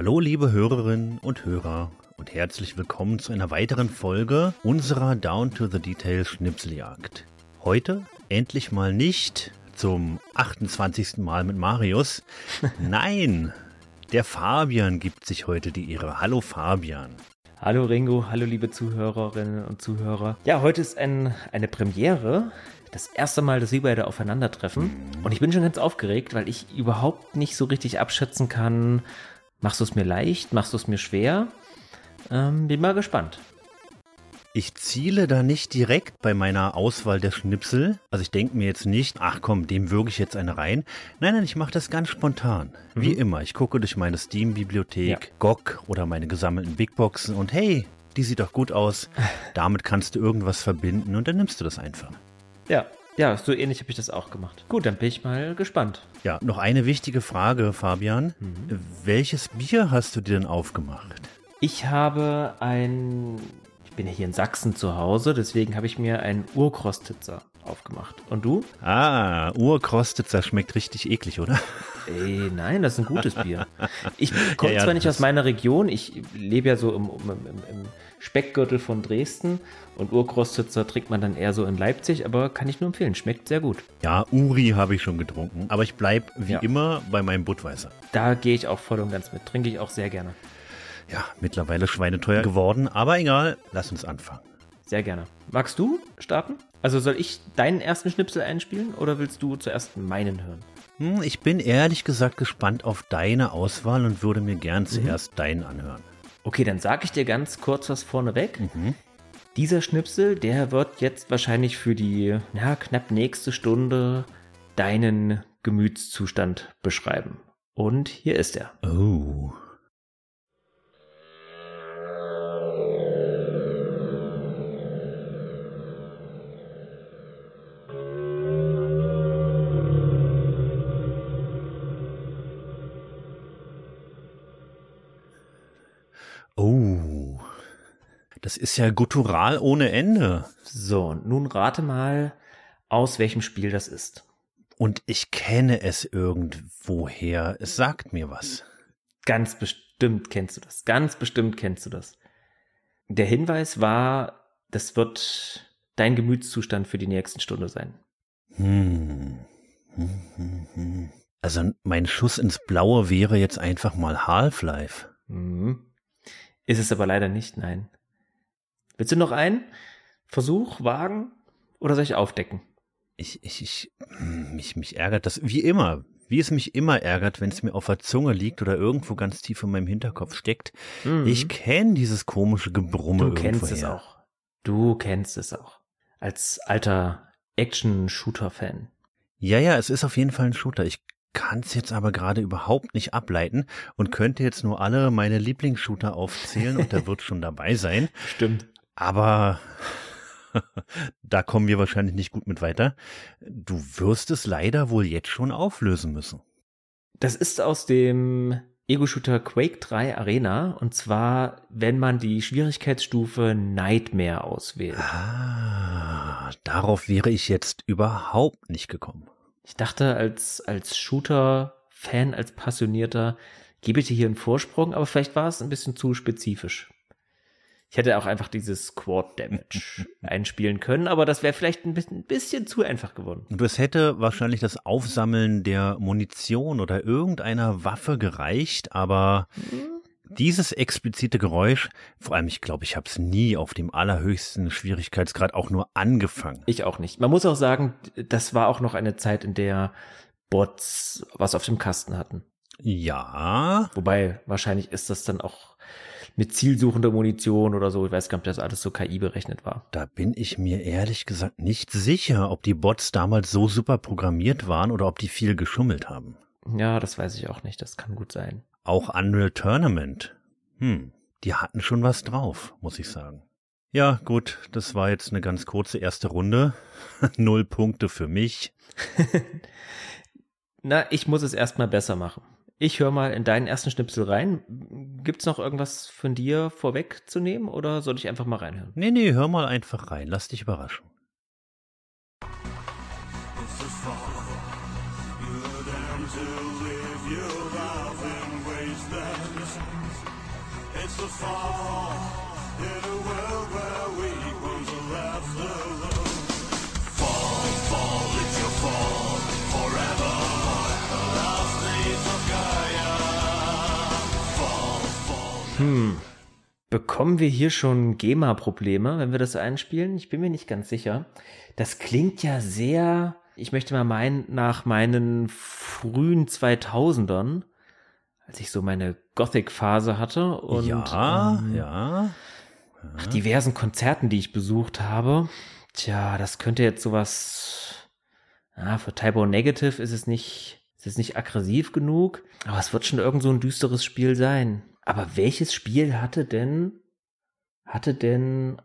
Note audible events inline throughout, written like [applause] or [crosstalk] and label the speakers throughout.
Speaker 1: Hallo liebe Hörerinnen und Hörer und herzlich willkommen zu einer weiteren Folge unserer Down to the Detail Schnipseljagd. Heute endlich mal nicht zum 28. Mal mit Marius. [laughs] Nein, der Fabian gibt sich heute die Ehre. Hallo Fabian.
Speaker 2: Hallo Ringo, hallo liebe Zuhörerinnen und Zuhörer. Ja, heute ist ein, eine Premiere. Das erste Mal, dass wir beide aufeinandertreffen. Und ich bin schon ganz aufgeregt, weil ich überhaupt nicht so richtig abschätzen kann, machst du es mir leicht, machst du es mir schwer? Ähm, bin mal gespannt.
Speaker 1: Ich ziele da nicht direkt bei meiner Auswahl der Schnipsel. Also ich denke mir jetzt nicht, ach komm, dem würge ich jetzt eine rein. Nein, nein, ich mache das ganz spontan. Mhm. Wie immer, ich gucke durch meine Steam-Bibliothek, ja. GOG oder meine gesammelten Bigboxen und hey, die sieht doch gut aus. [laughs] Damit kannst du irgendwas verbinden und dann nimmst du das einfach.
Speaker 2: Ja, ja, so ähnlich habe ich das auch gemacht. Gut, dann bin ich mal gespannt.
Speaker 1: Ja, noch eine wichtige Frage, Fabian. Mhm. Welches Bier hast du dir denn aufgemacht?
Speaker 2: Ich habe ein, ich bin ja hier in Sachsen zu Hause, deswegen habe ich mir einen Urkrostitzer aufgemacht. Und du?
Speaker 1: Ah, Urkrostitzer schmeckt richtig eklig, oder?
Speaker 2: Ey, nein, das ist ein gutes Bier. [laughs] Ich komme ja, ja, zwar nicht aus meiner Region, ich lebe ja so im, im, im Speckgürtel von Dresden und Urkrostitzer trinkt man dann eher so in Leipzig, aber kann ich nur empfehlen, schmeckt sehr gut.
Speaker 1: Ja, Uri habe ich schon getrunken, aber ich bleibe wie ja. immer bei meinem Budweiser.
Speaker 2: Da gehe ich auch voll und ganz mit, trinke ich auch sehr gerne.
Speaker 1: Ja, mittlerweile schweineteuer geworden, aber egal, lass uns anfangen.
Speaker 2: Sehr gerne. Magst du starten? Also soll ich deinen ersten Schnipsel einspielen oder willst du zuerst meinen hören?
Speaker 1: Hm, ich bin ehrlich gesagt gespannt auf deine Auswahl und würde mir gern mhm. zuerst deinen anhören.
Speaker 2: Okay, dann sage ich dir ganz kurz was vorneweg. Mhm. Dieser Schnipsel, der wird jetzt wahrscheinlich für die ja, knapp nächste Stunde deinen Gemütszustand beschreiben. Und hier ist er.
Speaker 1: Oh. Oh, das ist ja guttural ohne Ende.
Speaker 2: So, nun rate mal, aus welchem Spiel das ist.
Speaker 1: Und ich kenne es irgendwoher. Es sagt mir was.
Speaker 2: Ganz bestimmt kennst du das. Ganz bestimmt kennst du das. Der Hinweis war, das wird dein Gemütszustand für die nächsten Stunde sein.
Speaker 1: Hm. Hm, hm, hm. Also mein Schuss ins Blaue wäre jetzt einfach mal Half-Life.
Speaker 2: Mhm. Ist es aber leider nicht, nein. Willst du noch einen Versuch wagen oder soll ich aufdecken?
Speaker 1: Ich, ich, ich, hm, mich, mich ärgert das, wie immer, wie es mich immer ärgert, wenn es mir auf der Zunge liegt oder irgendwo ganz tief in meinem Hinterkopf steckt. Mhm. Ich kenne dieses komische Gebrumme.
Speaker 2: Du kennst es auch. Du kennst es auch. Als alter Action-Shooter-Fan.
Speaker 1: Ja, ja, es ist auf jeden Fall ein Shooter. Ich kann es jetzt aber gerade überhaupt nicht ableiten und könnte jetzt nur alle meine Lieblingsshooter aufzählen und da wird schon dabei sein. [laughs]
Speaker 2: Stimmt.
Speaker 1: Aber [laughs] da kommen wir wahrscheinlich nicht gut mit weiter. Du wirst es leider wohl jetzt schon auflösen müssen.
Speaker 2: Das ist aus dem Ego-Shooter Quake 3 Arena und zwar, wenn man die Schwierigkeitsstufe Nightmare auswählt.
Speaker 1: Ah, darauf wäre ich jetzt überhaupt nicht gekommen.
Speaker 2: Ich dachte, als, als Shooter-Fan, als Passionierter, gebe ich dir hier einen Vorsprung, aber vielleicht war es ein bisschen zu spezifisch. Ich hätte auch einfach dieses Quad Damage [laughs] einspielen können, aber das wäre vielleicht ein bisschen, ein bisschen zu einfach geworden.
Speaker 1: Und es hätte wahrscheinlich das Aufsammeln der Munition oder irgendeiner Waffe gereicht, aber mhm. Dieses explizite Geräusch, vor allem ich glaube, ich habe es nie auf dem allerhöchsten Schwierigkeitsgrad auch nur angefangen.
Speaker 2: Ich auch nicht. Man muss auch sagen, das war auch noch eine Zeit, in der Bots was auf dem Kasten hatten.
Speaker 1: Ja.
Speaker 2: Wobei, wahrscheinlich ist das dann auch mit zielsuchender Munition oder so. Ich weiß gar nicht, ob das alles so KI berechnet war.
Speaker 1: Da bin ich mir ehrlich gesagt nicht sicher, ob die Bots damals so super programmiert waren oder ob die viel geschummelt haben.
Speaker 2: Ja, das weiß ich auch nicht. Das kann gut sein.
Speaker 1: Auch Unreal Tournament. Hm, die hatten schon was drauf, muss ich sagen. Ja, gut, das war jetzt eine ganz kurze erste Runde. [laughs] Null Punkte für mich. [laughs]
Speaker 2: Na, ich muss es erstmal besser machen. Ich höre mal in deinen ersten Schnipsel rein. Gibt's noch irgendwas von dir vorwegzunehmen oder soll ich einfach mal reinhören?
Speaker 1: Nee, nee, hör mal einfach rein. Lass dich überraschen.
Speaker 3: Fall.
Speaker 2: Bekommen wir hier schon GEMA-Probleme, wenn wir das einspielen? Ich bin mir nicht ganz sicher. Das klingt ja sehr, ich möchte mal meinen, nach meinen frühen 2000ern, als ich so meine Gothic-Phase hatte und
Speaker 1: ja,
Speaker 2: ähm,
Speaker 1: ja.
Speaker 2: nach diversen Konzerten, die ich besucht habe. Tja, das könnte jetzt sowas, ja, für Typo Negative ist es nicht, ist es nicht aggressiv genug, aber es wird schon irgend so ein düsteres Spiel sein. Aber welches Spiel hatte denn, hatte denn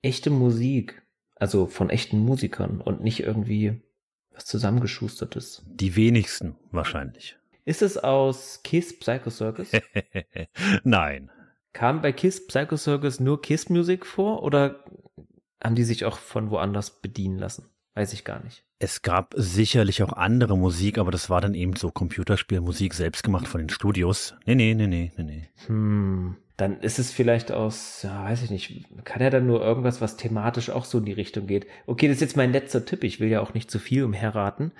Speaker 2: echte Musik? Also von echten Musikern und nicht irgendwie was zusammengeschustertes.
Speaker 1: Die wenigsten wahrscheinlich.
Speaker 2: Ist es aus Kiss Psycho Circus? [laughs]
Speaker 1: Nein.
Speaker 2: Kam bei Kiss Psycho Circus nur Kiss Musik vor oder haben die sich auch von woanders bedienen lassen? Weiß ich gar nicht.
Speaker 1: Es gab sicherlich auch andere Musik, aber das war dann eben so Computerspielmusik selbst gemacht von den Studios. Nee, nee, nee, nee, nee, nee.
Speaker 2: Hm, dann ist es vielleicht aus, ja, weiß ich nicht, kann er dann nur irgendwas, was thematisch auch so in die Richtung geht. Okay, das ist jetzt mein letzter Tipp, ich will ja auch nicht zu viel umherraten.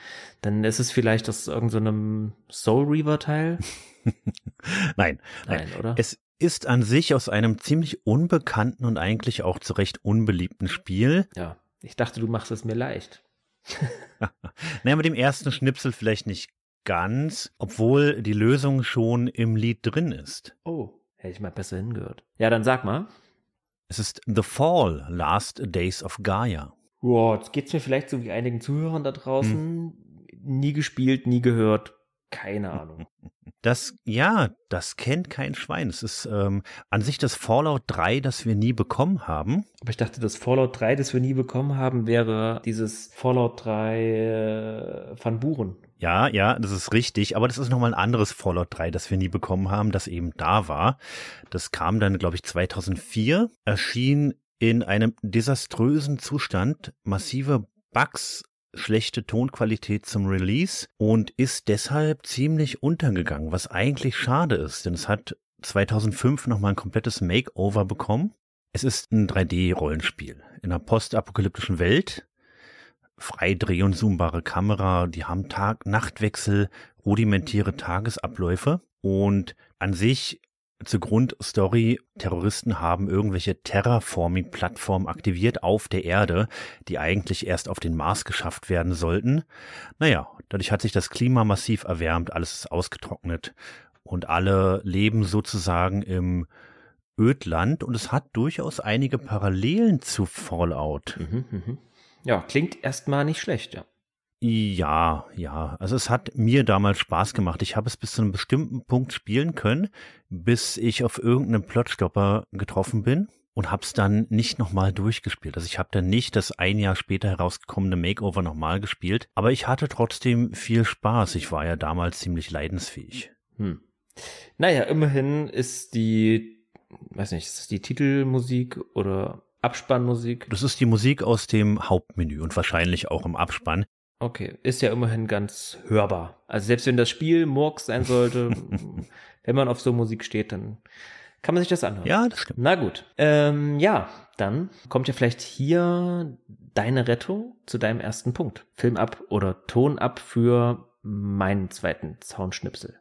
Speaker 2: Dann ist es vielleicht aus irgendeinem Soul Reaver Teil. [laughs]
Speaker 1: Nein,
Speaker 2: Nein, oder?
Speaker 1: Es ist an sich aus einem ziemlich unbekannten und eigentlich auch zu Recht unbeliebten Spiel.
Speaker 2: ja, ich dachte, du machst es mir leicht. [laughs]
Speaker 1: Naja, mit dem ersten Schnipsel vielleicht nicht ganz, obwohl die Lösung schon im Lied drin ist.
Speaker 2: Oh, hätte ich mal besser hingehört. Ja, dann sag mal.
Speaker 1: Es ist The Fall, Last Days of Gaia.
Speaker 2: Wow, jetzt geht's mir vielleicht so wie einigen Zuhörern da draußen. Nie gespielt, nie gehört. Keine Ahnung. [laughs]
Speaker 1: Das, ja, das kennt kein Schwein. Es ist ähm, an sich das Fallout 3, das wir nie bekommen haben.
Speaker 2: Aber ich dachte, das Fallout 3, das wir nie bekommen haben, wäre dieses Fallout 3 äh, Van Buren.
Speaker 1: Ja, ja, das ist richtig, aber das ist nochmal ein anderes Fallout 3, das wir nie bekommen haben, das eben da war. Das kam dann, glaube ich, 2004, erschien in einem desaströsen Zustand, massive Bugs, schlechte Tonqualität zum Release und ist deshalb ziemlich untergegangen, was eigentlich schade ist, denn es hat 2005 nochmal ein komplettes Makeover bekommen. Es ist ein 3D-Rollenspiel in einer postapokalyptischen Welt frei dreh- und zoombare Kamera, die haben Tag-Nachtwechsel, rudimentäre Tagesabläufe und an sich zur Grundstory, Terroristen haben irgendwelche Terraforming-Plattformen aktiviert auf der Erde, die eigentlich erst auf den Mars geschafft werden sollten. Naja, dadurch hat sich das Klima massiv erwärmt, alles ist ausgetrocknet und alle leben sozusagen im Ödland und es hat durchaus einige Parallelen zu Fallout.
Speaker 2: Mhm, mhm. Ja, klingt erstmal nicht schlecht, ja.
Speaker 1: Ja, ja. Also es hat mir damals Spaß gemacht. Ich habe es bis zu einem bestimmten Punkt spielen können, bis ich auf irgendeinen Plotstopper getroffen bin und habe es dann nicht nochmal durchgespielt. Also ich habe dann nicht das ein Jahr später herausgekommene Makeover nochmal gespielt, aber ich hatte trotzdem viel Spaß. Ich war ja damals ziemlich leidensfähig.
Speaker 2: Hm. Naja, immerhin ist die, weiß nicht, ist die Titelmusik oder Abspannmusik?
Speaker 1: Das ist die Musik aus dem Hauptmenü und wahrscheinlich auch im Abspann.
Speaker 2: Okay, ist ja immerhin ganz hörbar. Also selbst wenn das Spiel Murks sein sollte, [laughs] wenn man auf so Musik steht, dann kann man sich das anhören.
Speaker 1: Ja, das stimmt.
Speaker 2: Na gut. Ähm, ja, dann kommt ja vielleicht hier deine Rettung zu deinem ersten Punkt. Film ab oder Ton ab für meinen zweiten Soundschnipsel.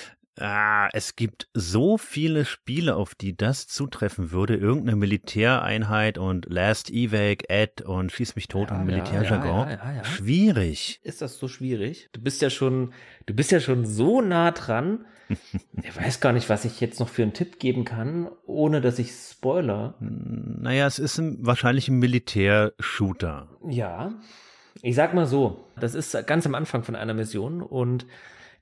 Speaker 1: Ah, es gibt so viele Spiele, auf die das zutreffen würde. Irgendeine Militäreinheit und Last Evac, Ad und Schieß mich tot
Speaker 2: Ja,
Speaker 1: und
Speaker 2: ja,
Speaker 1: Militärjargon.
Speaker 2: ja, ja, ja.
Speaker 1: Schwierig.
Speaker 2: Ist das so schwierig? Du bist ja schon, du bist ja schon so nah dran. [laughs] Ich weiß gar nicht, was ich jetzt noch für einen Tipp geben kann, ohne dass ich spoiler.
Speaker 1: Naja, es ist ein, wahrscheinlich ein Militärshooter.
Speaker 2: Ja, ich sag mal so, das ist ganz am Anfang von einer Mission und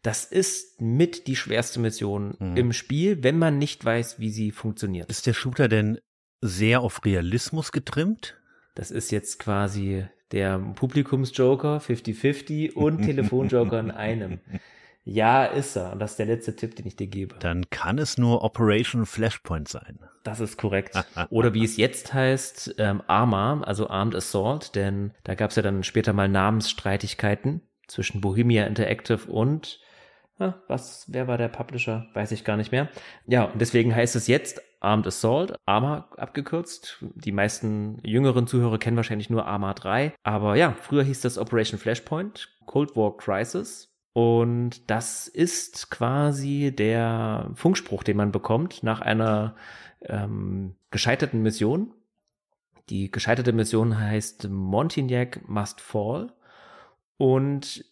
Speaker 2: das ist mit die schwerste Mission im Spiel, wenn man nicht weiß, wie sie funktioniert.
Speaker 1: Ist der Shooter denn sehr auf Realismus getrimmt?
Speaker 2: Das ist jetzt quasi der Publikumsjoker 50-50 und [laughs] Telefonjoker in einem. Ja, ist er. Und das ist der letzte Tipp, den ich dir gebe.
Speaker 1: Dann kann es nur Operation Flashpoint sein.
Speaker 2: Das ist korrekt. [laughs] Oder wie es jetzt heißt, ähm, Arma, also Armed Assault, denn da gab es ja dann später mal Namensstreitigkeiten zwischen Bohemia Interactive und was, wer war der Publisher? Weiß ich gar nicht mehr. Ja, und deswegen heißt es jetzt Armed Assault, Arma abgekürzt. Die meisten jüngeren Zuhörer kennen wahrscheinlich nur Arma 3. Aber ja, früher hieß das Operation Flashpoint, Cold War Crisis. Und das ist quasi der Funkspruch, den man bekommt nach einer ähm, gescheiterten Mission. Die gescheiterte Mission heißt Montignac Must Fall. Und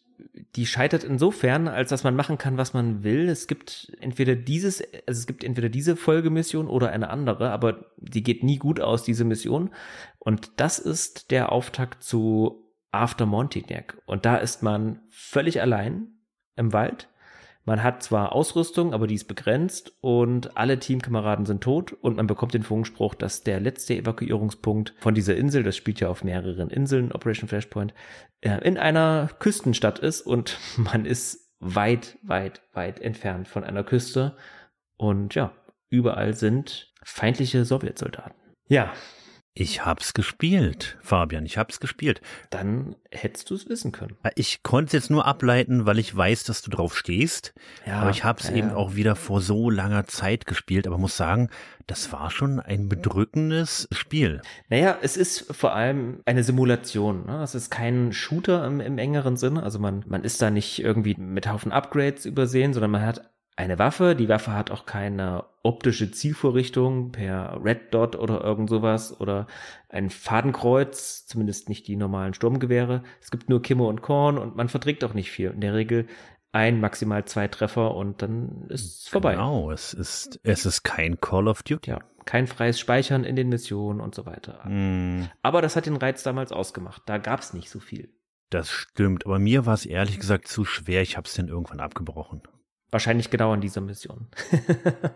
Speaker 2: die scheitert insofern, als dass man machen kann, was man will. Es gibt entweder dieses, also es gibt entweder diese Folgemission oder eine andere, aber die geht nie gut aus, diese Mission. Und das ist der Auftakt zu After Montignac. Und da ist man völlig allein im Wald. Man hat zwar Ausrüstung, aber die ist begrenzt und alle Teamkameraden sind tot und man bekommt den Funkspruch, dass der letzte Evakuierungspunkt von dieser Insel, das spielt ja auf mehreren Inseln, Operation Flashpoint, äh, in einer Küstenstadt ist und [laughs] man ist weit, weit, weit entfernt von einer Küste und ja, überall sind feindliche Sowjetsoldaten. Ja,
Speaker 1: Ich hab's gespielt, Fabian, ich hab's gespielt.
Speaker 2: dann hättest du es wissen können.
Speaker 1: Ich konnte es jetzt nur ableiten, weil ich weiß, dass du drauf stehst.
Speaker 2: Ja,
Speaker 1: aber ich hab's
Speaker 2: ja,
Speaker 1: eben
Speaker 2: ja.
Speaker 1: auch wieder vor so langer Zeit gespielt. Aber muss sagen, das war schon ein bedrückendes Spiel.
Speaker 2: Naja, es ist vor allem eine Simulation. Ne? Es ist kein Shooter im, im engeren Sinne. Also man, man ist da nicht irgendwie mit Haufen Upgrades übersehen, sondern man hat eine Waffe. Die Waffe hat auch keine optische Zielvorrichtung per Red Dot oder irgend sowas oder ein Fadenkreuz, zumindest nicht die normalen Sturmgewehre. Es gibt nur Kimme und Korn und man verträgt auch nicht viel. In der Regel ein, maximal zwei Treffer und dann ist es vorbei.
Speaker 1: Genau, es ist, es ist kein Call of Duty.
Speaker 2: Ja, kein freies Speichern in den Missionen und so weiter.
Speaker 1: Mm,
Speaker 2: Aber das hat den Reiz damals ausgemacht. Da gab's nicht so viel.
Speaker 1: Das stimmt, aber mir war es ehrlich gesagt zu schwer. Ich hab's dann irgendwann abgebrochen.
Speaker 2: Wahrscheinlich genau an dieser Mission. [laughs]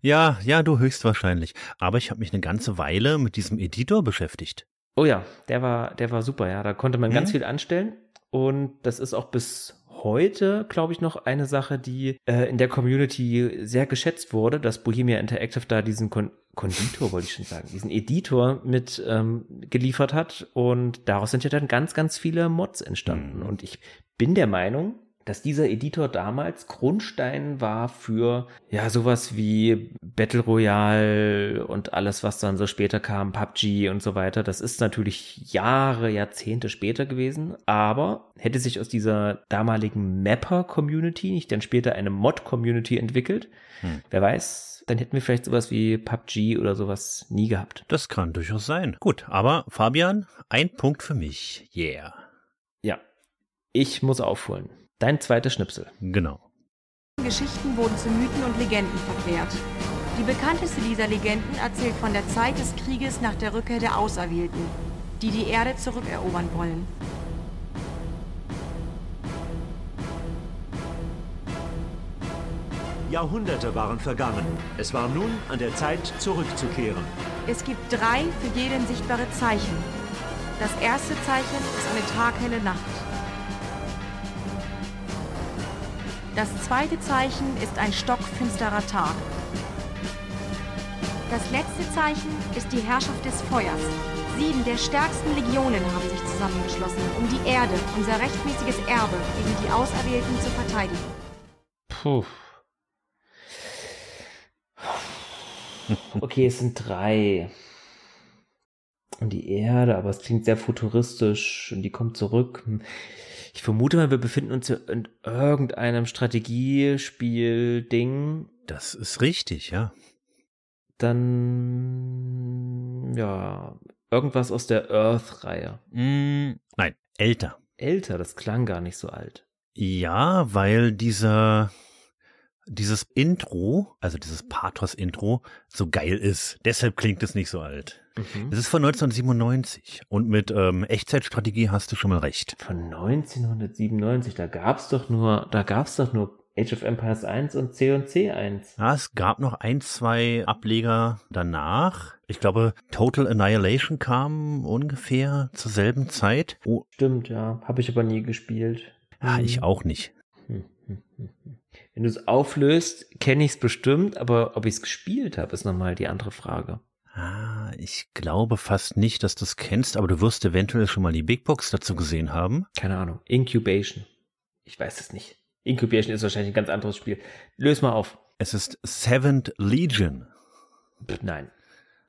Speaker 1: Ja, ja, du höchstwahrscheinlich. Aber ich habe mich eine ganze Weile mit diesem Editor beschäftigt.
Speaker 2: oh ja, der war, der war super, ja. Da konnte man ganz
Speaker 1: Mhm.
Speaker 2: viel anstellen. Und das ist auch bis heute, glaube ich, noch eine Sache, die äh, in der Community sehr geschätzt wurde, dass Bohemia Interactive da diesen Kon Konditor, wollte ich schon sagen, diesen Editor mit ähm, geliefert hat. Und daraus sind ja dann ganz, ganz viele Mods entstanden.
Speaker 1: Mhm.
Speaker 2: Und ich bin der Meinung, dass dieser Editor damals Grundstein war für ja sowas wie Battle Royale und alles, was dann so später kam, PUBG und so weiter. Das ist natürlich Jahre, Jahrzehnte später gewesen, aber hätte sich aus dieser damaligen Mapper-Community nicht dann später eine Mod-Community entwickelt,
Speaker 1: Hm.
Speaker 2: wer weiß, dann hätten wir vielleicht sowas wie PUBG oder sowas nie gehabt.
Speaker 1: Das kann durchaus sein. Gut, aber Fabian, ein Punkt für mich. Yeah.
Speaker 2: Ja, ich muss aufholen. Dein zweiter Schnipsel.
Speaker 1: Genau.
Speaker 4: Geschichten wurden zu Mythen und Legenden verklärt. Die bekannteste dieser Legenden erzählt von der Zeit des Krieges nach der Rückkehr der Auserwählten, die die Erde zurückerobern wollen.
Speaker 5: Jahrhunderte waren vergangen. Es war nun an der Zeit, zurückzukehren.
Speaker 4: Es gibt drei für jeden sichtbare Zeichen. Das erste Zeichen ist eine taghelle Nacht. Das zweite Zeichen ist ein stockfinsterer Tag. Das letzte Zeichen ist die Herrschaft des Feuers. Sieben der stärksten Legionen haben sich zusammengeschlossen, um die Erde, unser rechtmäßiges Erbe, gegen die Auserwählten zu verteidigen.
Speaker 2: Puh. [laughs] Okay, es sind drei. Und die Erde, aber es klingt sehr futuristisch und die kommt zurück. Ich vermute mal, wir befinden uns in irgendeinem Strategiespiel-Ding.
Speaker 1: Das ist richtig, ja.
Speaker 2: Dann, ja, irgendwas aus der Earth-Reihe.
Speaker 1: Mm, nein, älter.
Speaker 2: Älter, das klang gar nicht so alt.
Speaker 1: Ja, weil dieser dieses Intro, also dieses Pathos-Intro, so geil ist. Deshalb klingt es nicht so alt.
Speaker 2: Mhm.
Speaker 1: Es ist von 1997 und mit ähm, Echtzeitstrategie hast du schon mal recht.
Speaker 2: Von 1997, da gab's doch nur, da gab's doch nur Age of Empires 1 und C und C 1.
Speaker 1: Ja, es gab noch ein, zwei Ableger danach. Ich glaube, Total Annihilation kam ungefähr zur selben Zeit. Oh,
Speaker 2: Stimmt, ja. Habe ich aber nie gespielt.
Speaker 1: ah,
Speaker 2: Hm.
Speaker 1: ich auch nicht.
Speaker 2: Hm, hm, Wenn du es auflöst, kenne ich es bestimmt, aber ob ich es gespielt habe, ist nochmal die andere Frage.
Speaker 1: Ah, ich glaube fast nicht, dass du es kennst, aber du wirst eventuell schon mal die Big Box dazu gesehen haben.
Speaker 2: Keine Ahnung. Incubation. Ich weiß es nicht. Incubation ist wahrscheinlich ein ganz anderes Spiel. Löse mal auf.
Speaker 1: Es ist Seventh Legion.
Speaker 2: Pff, Nein.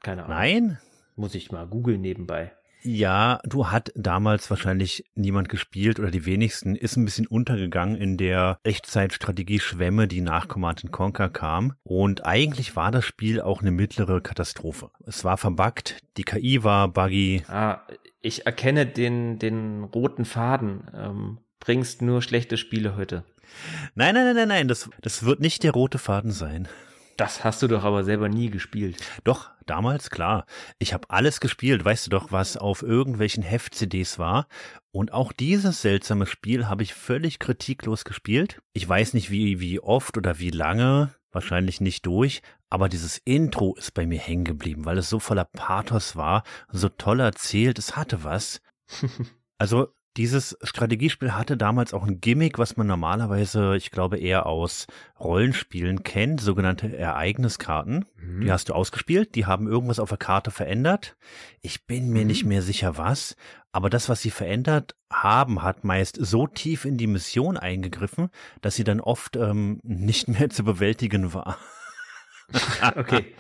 Speaker 2: Keine Ahnung.
Speaker 1: Nein?
Speaker 2: Muss ich mal googeln nebenbei.
Speaker 1: Ja, du hat damals wahrscheinlich niemand gespielt oder die wenigsten, ist ein bisschen untergegangen in der Echtzeitstrategie-Schwemme, die nach Command Conquer kam. Und eigentlich war das Spiel auch eine mittlere Katastrophe. Es war verbuggt, die KI war buggy.
Speaker 2: Ah, ich erkenne den, den roten Faden. Ähm, bringst nur schlechte Spiele heute.
Speaker 1: Nein, nein, nein, nein, nein, das, das wird nicht der rote Faden sein.
Speaker 2: Das hast du doch aber selber nie gespielt.
Speaker 1: Doch, damals, klar. Ich habe alles gespielt, weißt du doch, was auf irgendwelchen Heft-CDs war. Und auch dieses seltsame Spiel habe ich völlig kritiklos gespielt. Ich weiß nicht, wie, wie oft oder wie lange, wahrscheinlich nicht durch, aber dieses Intro ist bei mir hängen geblieben, weil es so voller Pathos war, so toll erzählt, es hatte was. [laughs] Also dieses Strategiespiel hatte damals auch ein Gimmick, was man normalerweise, ich glaube, eher aus Rollenspielen kennt, sogenannte Ereigniskarten. Die hast du ausgespielt, die haben irgendwas auf der Karte verändert. Ich bin mir nicht mehr sicher was, aber das, was sie verändert haben, hat meist so tief in die Mission eingegriffen, dass sie dann oft ähm, nicht mehr zu bewältigen war. [laughs]
Speaker 2: Okay.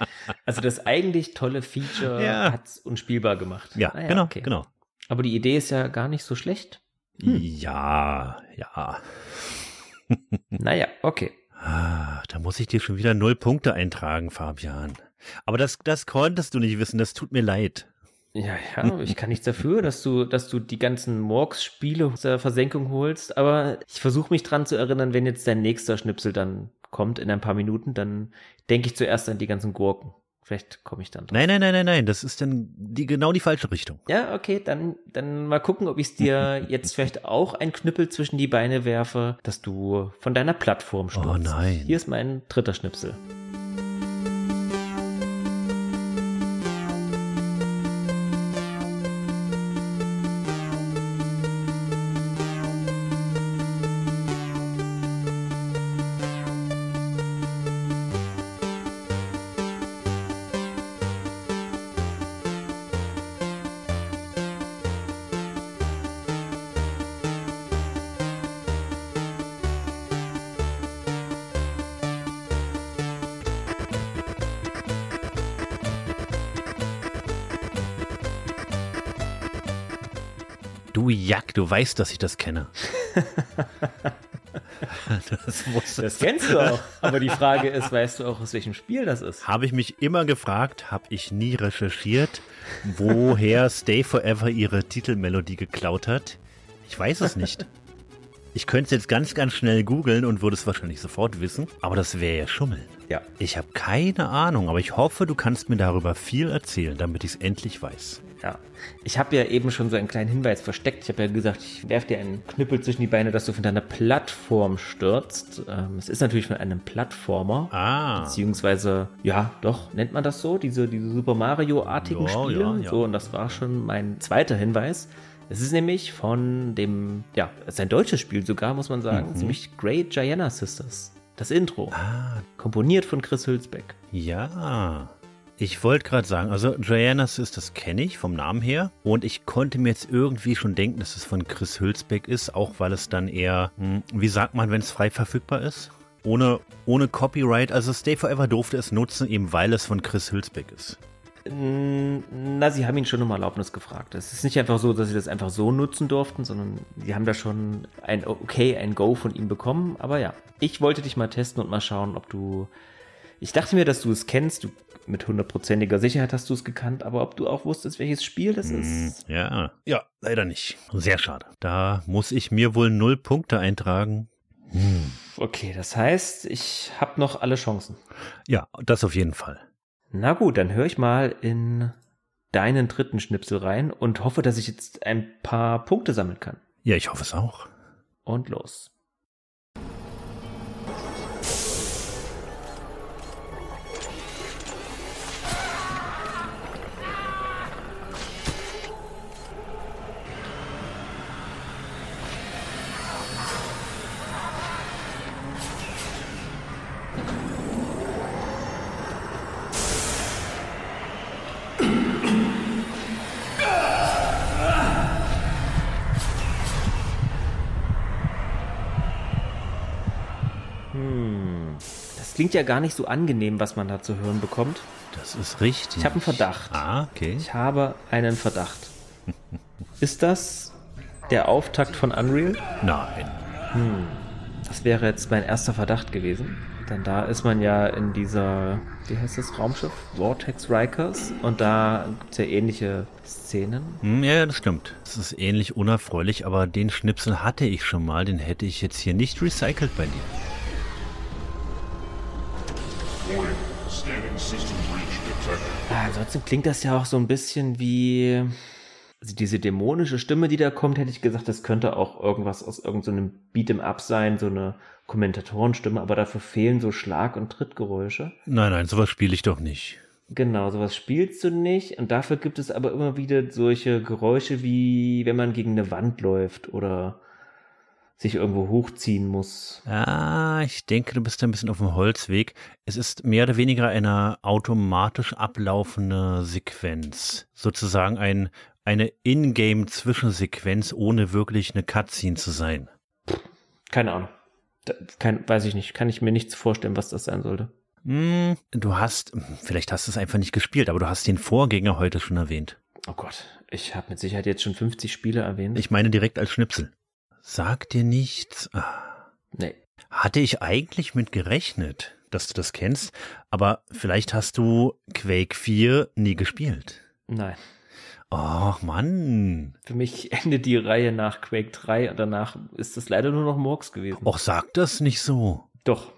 Speaker 2: Also das eigentlich tolle Feature
Speaker 1: Ja.
Speaker 2: hat's unspielbar gemacht.
Speaker 1: Ja,
Speaker 2: Ah
Speaker 1: genau,
Speaker 2: okay.
Speaker 1: genau.
Speaker 2: Aber die Idee ist ja gar nicht so schlecht.
Speaker 1: Ja, ja. [laughs]
Speaker 2: Naja, okay.
Speaker 1: Ah, da muss ich dir schon wieder null Punkte eintragen, Fabian. Aber das, das konntest du nicht wissen, das tut mir leid.
Speaker 2: Ja, ja, ich kann nichts dafür, dass du, dass du die ganzen Morgs-Spiele aus der Versenkung holst, aber ich versuche mich dran zu erinnern, wenn jetzt dein nächster Schnipsel dann kommt in ein paar Minuten, dann denke ich zuerst an die ganzen Gurken. Vielleicht komme ich dann drauf.
Speaker 1: Nein, nein, nein, nein, nein, das ist dann die, genau die falsche Richtung.
Speaker 2: Ja, okay, dann, dann mal gucken, ob ich es dir [laughs] jetzt vielleicht auch ein Knüppel zwischen die Beine werfe, dass du von deiner Plattform stürzt.
Speaker 1: Oh nein.
Speaker 2: Hier ist mein dritter Schnipsel.
Speaker 1: Jack, du weißt, dass ich das kenne. [laughs] das
Speaker 2: Das kennst du auch. Aber die Frage ist, weißt du auch, aus welchem Spiel das ist?
Speaker 1: Habe ich mich immer gefragt, habe ich nie recherchiert, woher Stay Forever ihre Titelmelodie geklaut hat. Ich weiß es nicht. Ich könnte es jetzt ganz, ganz schnell googeln und würde es wahrscheinlich sofort wissen, aber das wäre ja Schummeln.
Speaker 2: Ja.
Speaker 1: Ich habe keine Ahnung, aber ich hoffe, du kannst mir darüber viel erzählen, damit ich es endlich weiß.
Speaker 2: Ja. Ich habe ja eben schon so einen kleinen Hinweis versteckt. Ich habe ja gesagt, ich werfe dir einen Knüppel zwischen die Beine, dass du von deiner Plattform stürzt. Ähm, es ist natürlich von einem Plattformer.
Speaker 1: Ah,
Speaker 2: Beziehungsweise, ja, doch, nennt man das so, diese, diese Super Mario-artigen
Speaker 1: Ja,
Speaker 2: Spiele.
Speaker 1: ja, ja.
Speaker 2: So, und das war schon mein zweiter Hinweis. Es ist nämlich von dem, ja, es ist ein deutsches Spiel sogar, muss man sagen,
Speaker 1: Mhm.
Speaker 2: nämlich Great Gianna Sisters. Das Intro.
Speaker 1: Ah.
Speaker 2: Komponiert von Chris Hülsbeck.
Speaker 1: ja. Ich wollte gerade sagen, also Diana ist, das kenne ich vom Namen her. Und ich konnte mir jetzt irgendwie schon denken, dass es von Chris Hülsbeck ist, auch weil es dann eher, hm, wie sagt man, wenn es frei verfügbar ist? Ohne, ohne Copyright. Also Stay Forever durfte es nutzen, eben weil es von Chris Hülsbeck ist.
Speaker 2: Na, sie haben ihn schon um Erlaubnis gefragt. Es ist nicht einfach so, dass sie das einfach so nutzen durften, sondern sie haben da schon ein Okay, ein Go von ihm bekommen. Aber ja, ich wollte dich mal testen und mal schauen, ob du. Ich dachte mir, dass du es kennst. Du, mit hundertprozentiger Sicherheit hast du es gekannt, aber ob du auch wusstest, welches Spiel das ist.
Speaker 1: Ja. Ja, leider nicht. Sehr schade. Da muss ich mir wohl null Punkte eintragen.
Speaker 2: Okay, das heißt, ich habe noch alle Chancen.
Speaker 1: Ja, das auf jeden Fall.
Speaker 2: Na gut, dann höre ich mal in deinen dritten Schnipsel rein und hoffe, dass ich jetzt ein paar Punkte sammeln kann.
Speaker 1: Ja, ich hoffe es auch.
Speaker 2: Und los. Klingt ja gar nicht so angenehm, was man da zu hören bekommt.
Speaker 1: Das ist richtig.
Speaker 2: Ich habe einen Verdacht.
Speaker 1: Ah, okay.
Speaker 2: Ich habe einen Verdacht. Ist das der Auftakt von Unreal?
Speaker 1: Nein.
Speaker 2: Das wäre jetzt mein erster Verdacht gewesen. Denn da ist man ja in dieser, wie heißt das Raumschiff? Vortex Rikers. Und da gibt es ja ähnliche Szenen.
Speaker 1: Hm, Ja, das stimmt. Das ist ähnlich unerfreulich, aber den Schnipsel hatte ich schon mal. Den hätte ich jetzt hier nicht recycelt bei dir.
Speaker 3: Detected.
Speaker 2: Ah, ansonsten klingt das ja auch so ein bisschen wie. Also diese dämonische Stimme, die da kommt, hätte ich gesagt, das könnte auch irgendwas aus irgendeinem Beat'em Up sein, so eine Kommentatorenstimme, aber dafür fehlen so Schlag- und Trittgeräusche.
Speaker 1: Nein, nein, sowas spiele ich doch nicht.
Speaker 2: Genau, sowas spielst du nicht und dafür gibt es aber immer wieder solche Geräusche wie wenn man gegen eine Wand läuft oder sich irgendwo hochziehen muss.
Speaker 1: Ah, ich denke, du bist ein bisschen auf dem Holzweg. Es ist mehr oder weniger eine automatisch ablaufende Sequenz. Sozusagen ein, eine Ingame-Zwischensequenz, ohne wirklich eine Cutscene zu sein.
Speaker 2: Keine Ahnung. Kein, weiß ich nicht. Kann ich mir nichts vorstellen, was das sein sollte.
Speaker 1: Hm, du hast, vielleicht hast du es einfach nicht gespielt, aber du hast den Vorgänger heute schon erwähnt.
Speaker 2: Oh Gott, ich habe mit Sicherheit jetzt schon 50 Spiele erwähnt.
Speaker 1: Ich meine direkt als Schnipsel. Sag dir nichts. Ah.
Speaker 2: nee.
Speaker 1: Hatte ich eigentlich mit gerechnet, dass du das kennst, aber vielleicht hast du Quake 4 nie gespielt.
Speaker 2: Nein.
Speaker 1: Oh Mann.
Speaker 2: Für mich [laughs] endet die Reihe nach Quake 3 und danach ist es leider nur noch Murks gewesen.
Speaker 1: Och, sag das nicht so.
Speaker 2: Doch,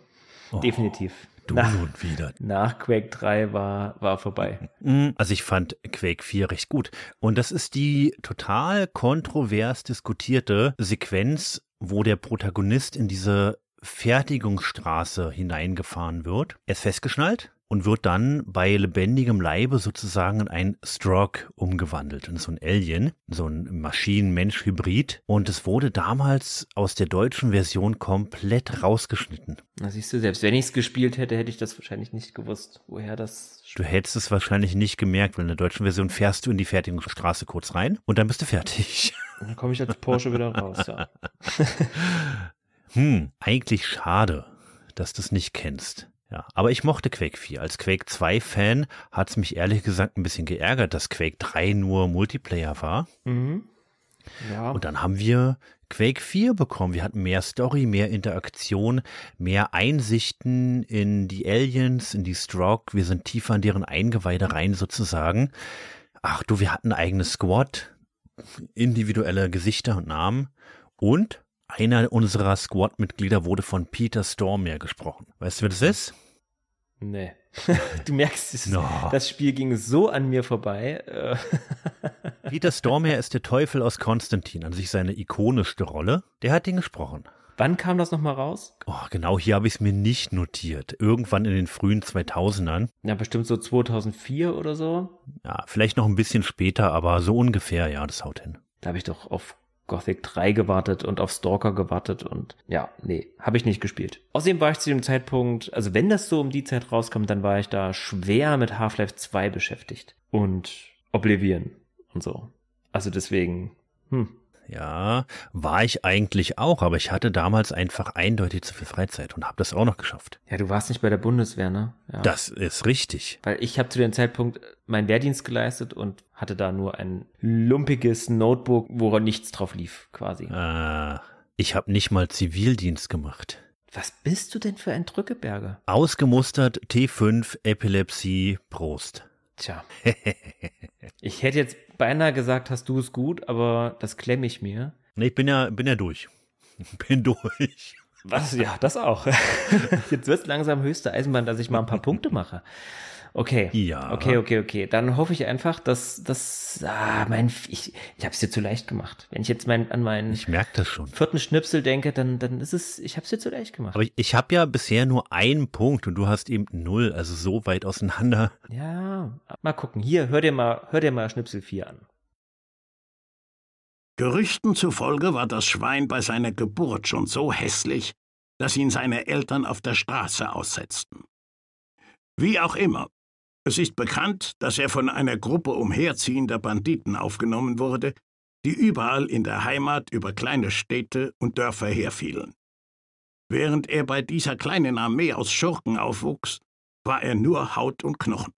Speaker 2: definitiv.
Speaker 1: Du
Speaker 2: nach,
Speaker 1: nun wieder.
Speaker 2: nach Quake 3 war, war vorbei.
Speaker 1: Mm, Also ich fand Quake 4 recht gut. Und das ist die total kontrovers diskutierte Sequenz, wo der Protagonist in diese Fertigungsstraße hineingefahren wird. Er ist festgeschnallt und wird dann bei lebendigem Leibe sozusagen in ein Stroke umgewandelt. In so ein Alien, so ein Maschinen-Mensch-Hybrid. Und es wurde damals aus der deutschen Version komplett rausgeschnitten.
Speaker 2: Na siehst du, selbst wenn ich es gespielt hätte, hätte ich das wahrscheinlich nicht gewusst, woher das
Speaker 1: Du hättest es wahrscheinlich nicht gemerkt, weil in der deutschen Version fährst du in die Fertigungsstraße kurz rein und dann bist du fertig. [laughs]
Speaker 2: Dann komme ich als Porsche wieder raus, ja. [laughs]
Speaker 1: Hm, eigentlich schade, dass du es nicht kennst. Ja, aber ich mochte Quake 4. Als Quake 2 Fan hat es mich ehrlich gesagt ein bisschen geärgert, dass Quake 3 nur Multiplayer war.
Speaker 2: Mhm. Ja,
Speaker 1: Und dann haben wir Quake 4 bekommen. Wir hatten mehr Story, mehr Interaktion, mehr Einsichten in die Aliens, in die Stroke. Wir sind tiefer in deren Eingeweide rein sozusagen. Ach du, wir hatten ein eigenes Squad, individuelle Gesichter und Namen. Und einer unserer Squad-Mitglieder wurde von Peter Stormare gesprochen. Weißt du, wer das ist?
Speaker 2: nee. [laughs] du merkst, es,
Speaker 1: No.
Speaker 2: das Spiel ging so an mir vorbei. Äh, [laughs]
Speaker 1: Peter Stormare ist der Teufel aus Konstantin, an sich seine ikonischste Rolle. Der hat ihn gesprochen.
Speaker 2: Wann kam das nochmal raus?
Speaker 1: Oh, genau hier habe ich es mir nicht notiert. Irgendwann in den frühen 2000ern.
Speaker 2: Ja, bestimmt so 2004 oder so.
Speaker 1: Ja, vielleicht noch ein bisschen später, aber so ungefähr, ja, das haut hin.
Speaker 2: Da habe ich doch auf Gothic 3 gewartet und auf Stalker gewartet und ja, nee, habe ich nicht gespielt. Außerdem war ich zu dem Zeitpunkt, also wenn das so um die Zeit rauskommt, dann war ich da schwer mit Half-Life 2 beschäftigt und Oblivion und so. Also deswegen, hm,
Speaker 1: Ja, war ich eigentlich auch, aber ich hatte damals einfach eindeutig zu viel Freizeit und habe das auch noch geschafft.
Speaker 2: ja, du warst nicht bei der Bundeswehr, ne? Ja.
Speaker 1: Das ist richtig.
Speaker 2: Weil ich habe zu dem Zeitpunkt meinen Wehrdienst geleistet und hatte da nur ein lumpiges Notebook, woran nichts drauf lief, quasi.
Speaker 1: Äh, ich habe nicht mal Zivildienst gemacht.
Speaker 2: Was bist du denn für ein Drückeberger?
Speaker 1: Ausgemustert T5 Epilepsie Prost.
Speaker 2: Tja. [laughs] ich hätte jetzt beinahe gesagt, hast du es gut, aber das klemme ich mir.
Speaker 1: Nee, ich bin ja, bin ja durch. [laughs] Bin durch.
Speaker 2: Was? Ja, das auch. [laughs] Jetzt wird es langsam höchste Eisenbahn, dass ich mal ein paar Punkte mache. Okay.
Speaker 1: Ja.
Speaker 2: Okay, okay, okay. Dann hoffe ich einfach, dass das, ah, mein, ich, ich habe es dir zu leicht gemacht. Wenn ich jetzt mein, an meinen
Speaker 1: Ich merke das schon.
Speaker 2: vierten Schnipsel denke, dann, dann ist es, ich habe es dir zu leicht gemacht.
Speaker 1: Aber ich, ich habe ja bisher nur einen Punkt und du hast eben null, also so weit auseinander.
Speaker 2: ja, mal gucken. Hier, hör dir mal, hör dir mal Schnipsel 4 an.
Speaker 6: Gerüchten zufolge war das Schwein bei seiner Geburt schon so hässlich, dass ihn seine Eltern auf der Straße aussetzten. Wie auch immer, es ist bekannt, dass er von einer Gruppe umherziehender Banditen aufgenommen wurde, die überall in der Heimat über kleine Städte und Dörfer herfielen. Während er bei dieser kleinen Armee aus Schurken aufwuchs, war er nur Haut und Knochen.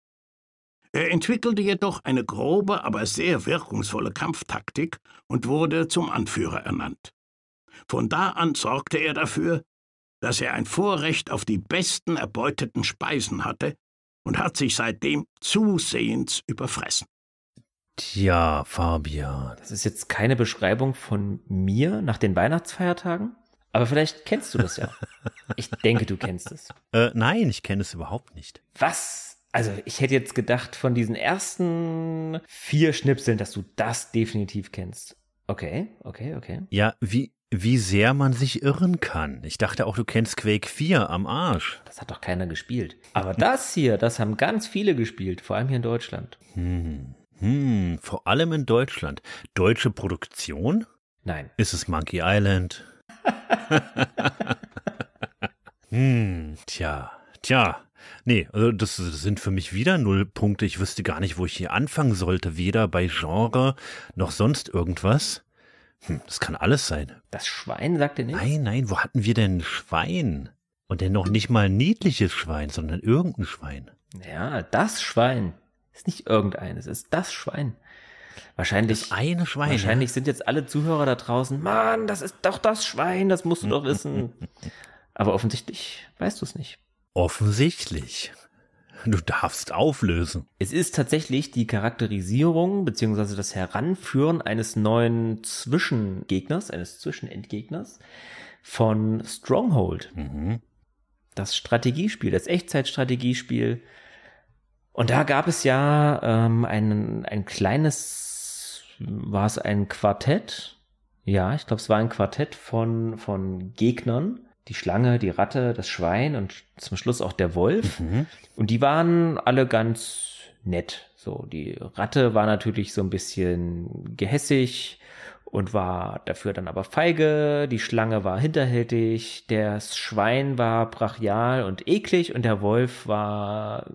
Speaker 6: Er entwickelte jedoch eine grobe, aber sehr wirkungsvolle Kampftaktik und wurde zum Anführer ernannt. Von da an sorgte er dafür, dass er ein Vorrecht auf die besten erbeuteten Speisen hatte und hat sich seitdem zusehends überfressen.
Speaker 1: Tja, Fabian.
Speaker 2: Das ist jetzt keine Beschreibung von mir nach den Weihnachtsfeiertagen, aber vielleicht kennst du das ja. [laughs] Ich denke, du kennst es.
Speaker 1: Äh, nein, ich kenne es überhaupt nicht.
Speaker 2: Was? Also, ich hätte jetzt gedacht, von diesen ersten vier Schnipseln, dass du das definitiv kennst. Okay, okay, okay.
Speaker 1: Ja, wie, wie sehr man sich irren kann. Ich dachte auch, du kennst Quake 4 am Arsch.
Speaker 2: Das hat doch keiner gespielt. Aber das hier, das haben ganz viele gespielt, vor allem hier in Deutschland.
Speaker 1: Hm. Hm, vor allem in Deutschland. Deutsche Produktion?
Speaker 2: Nein.
Speaker 1: Ist es Monkey Island? [laughs] hm, tja, tja. Nee, also das sind für mich wieder null Punkte. Ich wüsste gar nicht, wo ich hier anfangen sollte. Weder bei Genre noch sonst irgendwas. Hm, das kann alles sein.
Speaker 2: Das Schwein sagt dir nichts?
Speaker 1: Nein, nein, wo hatten wir denn ein Schwein? Und denn noch nicht mal ein niedliches Schwein, sondern irgendein Schwein.
Speaker 2: Ja, das Schwein. Ist nicht irgendeines, ist das Schwein. Wahrscheinlich,
Speaker 1: Das eine Schwein.
Speaker 2: wahrscheinlich sind jetzt alle Zuhörer da draußen, Mann, das ist doch das Schwein, das musst du doch [laughs] wissen. Aber offensichtlich weißt du es nicht.
Speaker 1: Offensichtlich. Du darfst auflösen.
Speaker 2: Es ist tatsächlich die Charakterisierung beziehungsweise das Heranführen eines neuen Zwischengegners, eines Zwischenendgegners von Stronghold.
Speaker 1: Mhm.
Speaker 2: Das Strategiespiel, das Echtzeitstrategiespiel. Und da gab es ja ähm, ein, ein kleines, war es ein Quartett? Ja, ich glaube, es war ein Quartett von, von Gegnern. Die Schlange, die Ratte, das Schwein und zum Schluss auch der Wolf.
Speaker 1: Mhm.
Speaker 2: Und die waren alle ganz nett. So, die Ratte war natürlich so ein bisschen gehässig und war dafür dann aber feige. Die Schlange war hinterhältig. Das Schwein war brachial und eklig und der Wolf war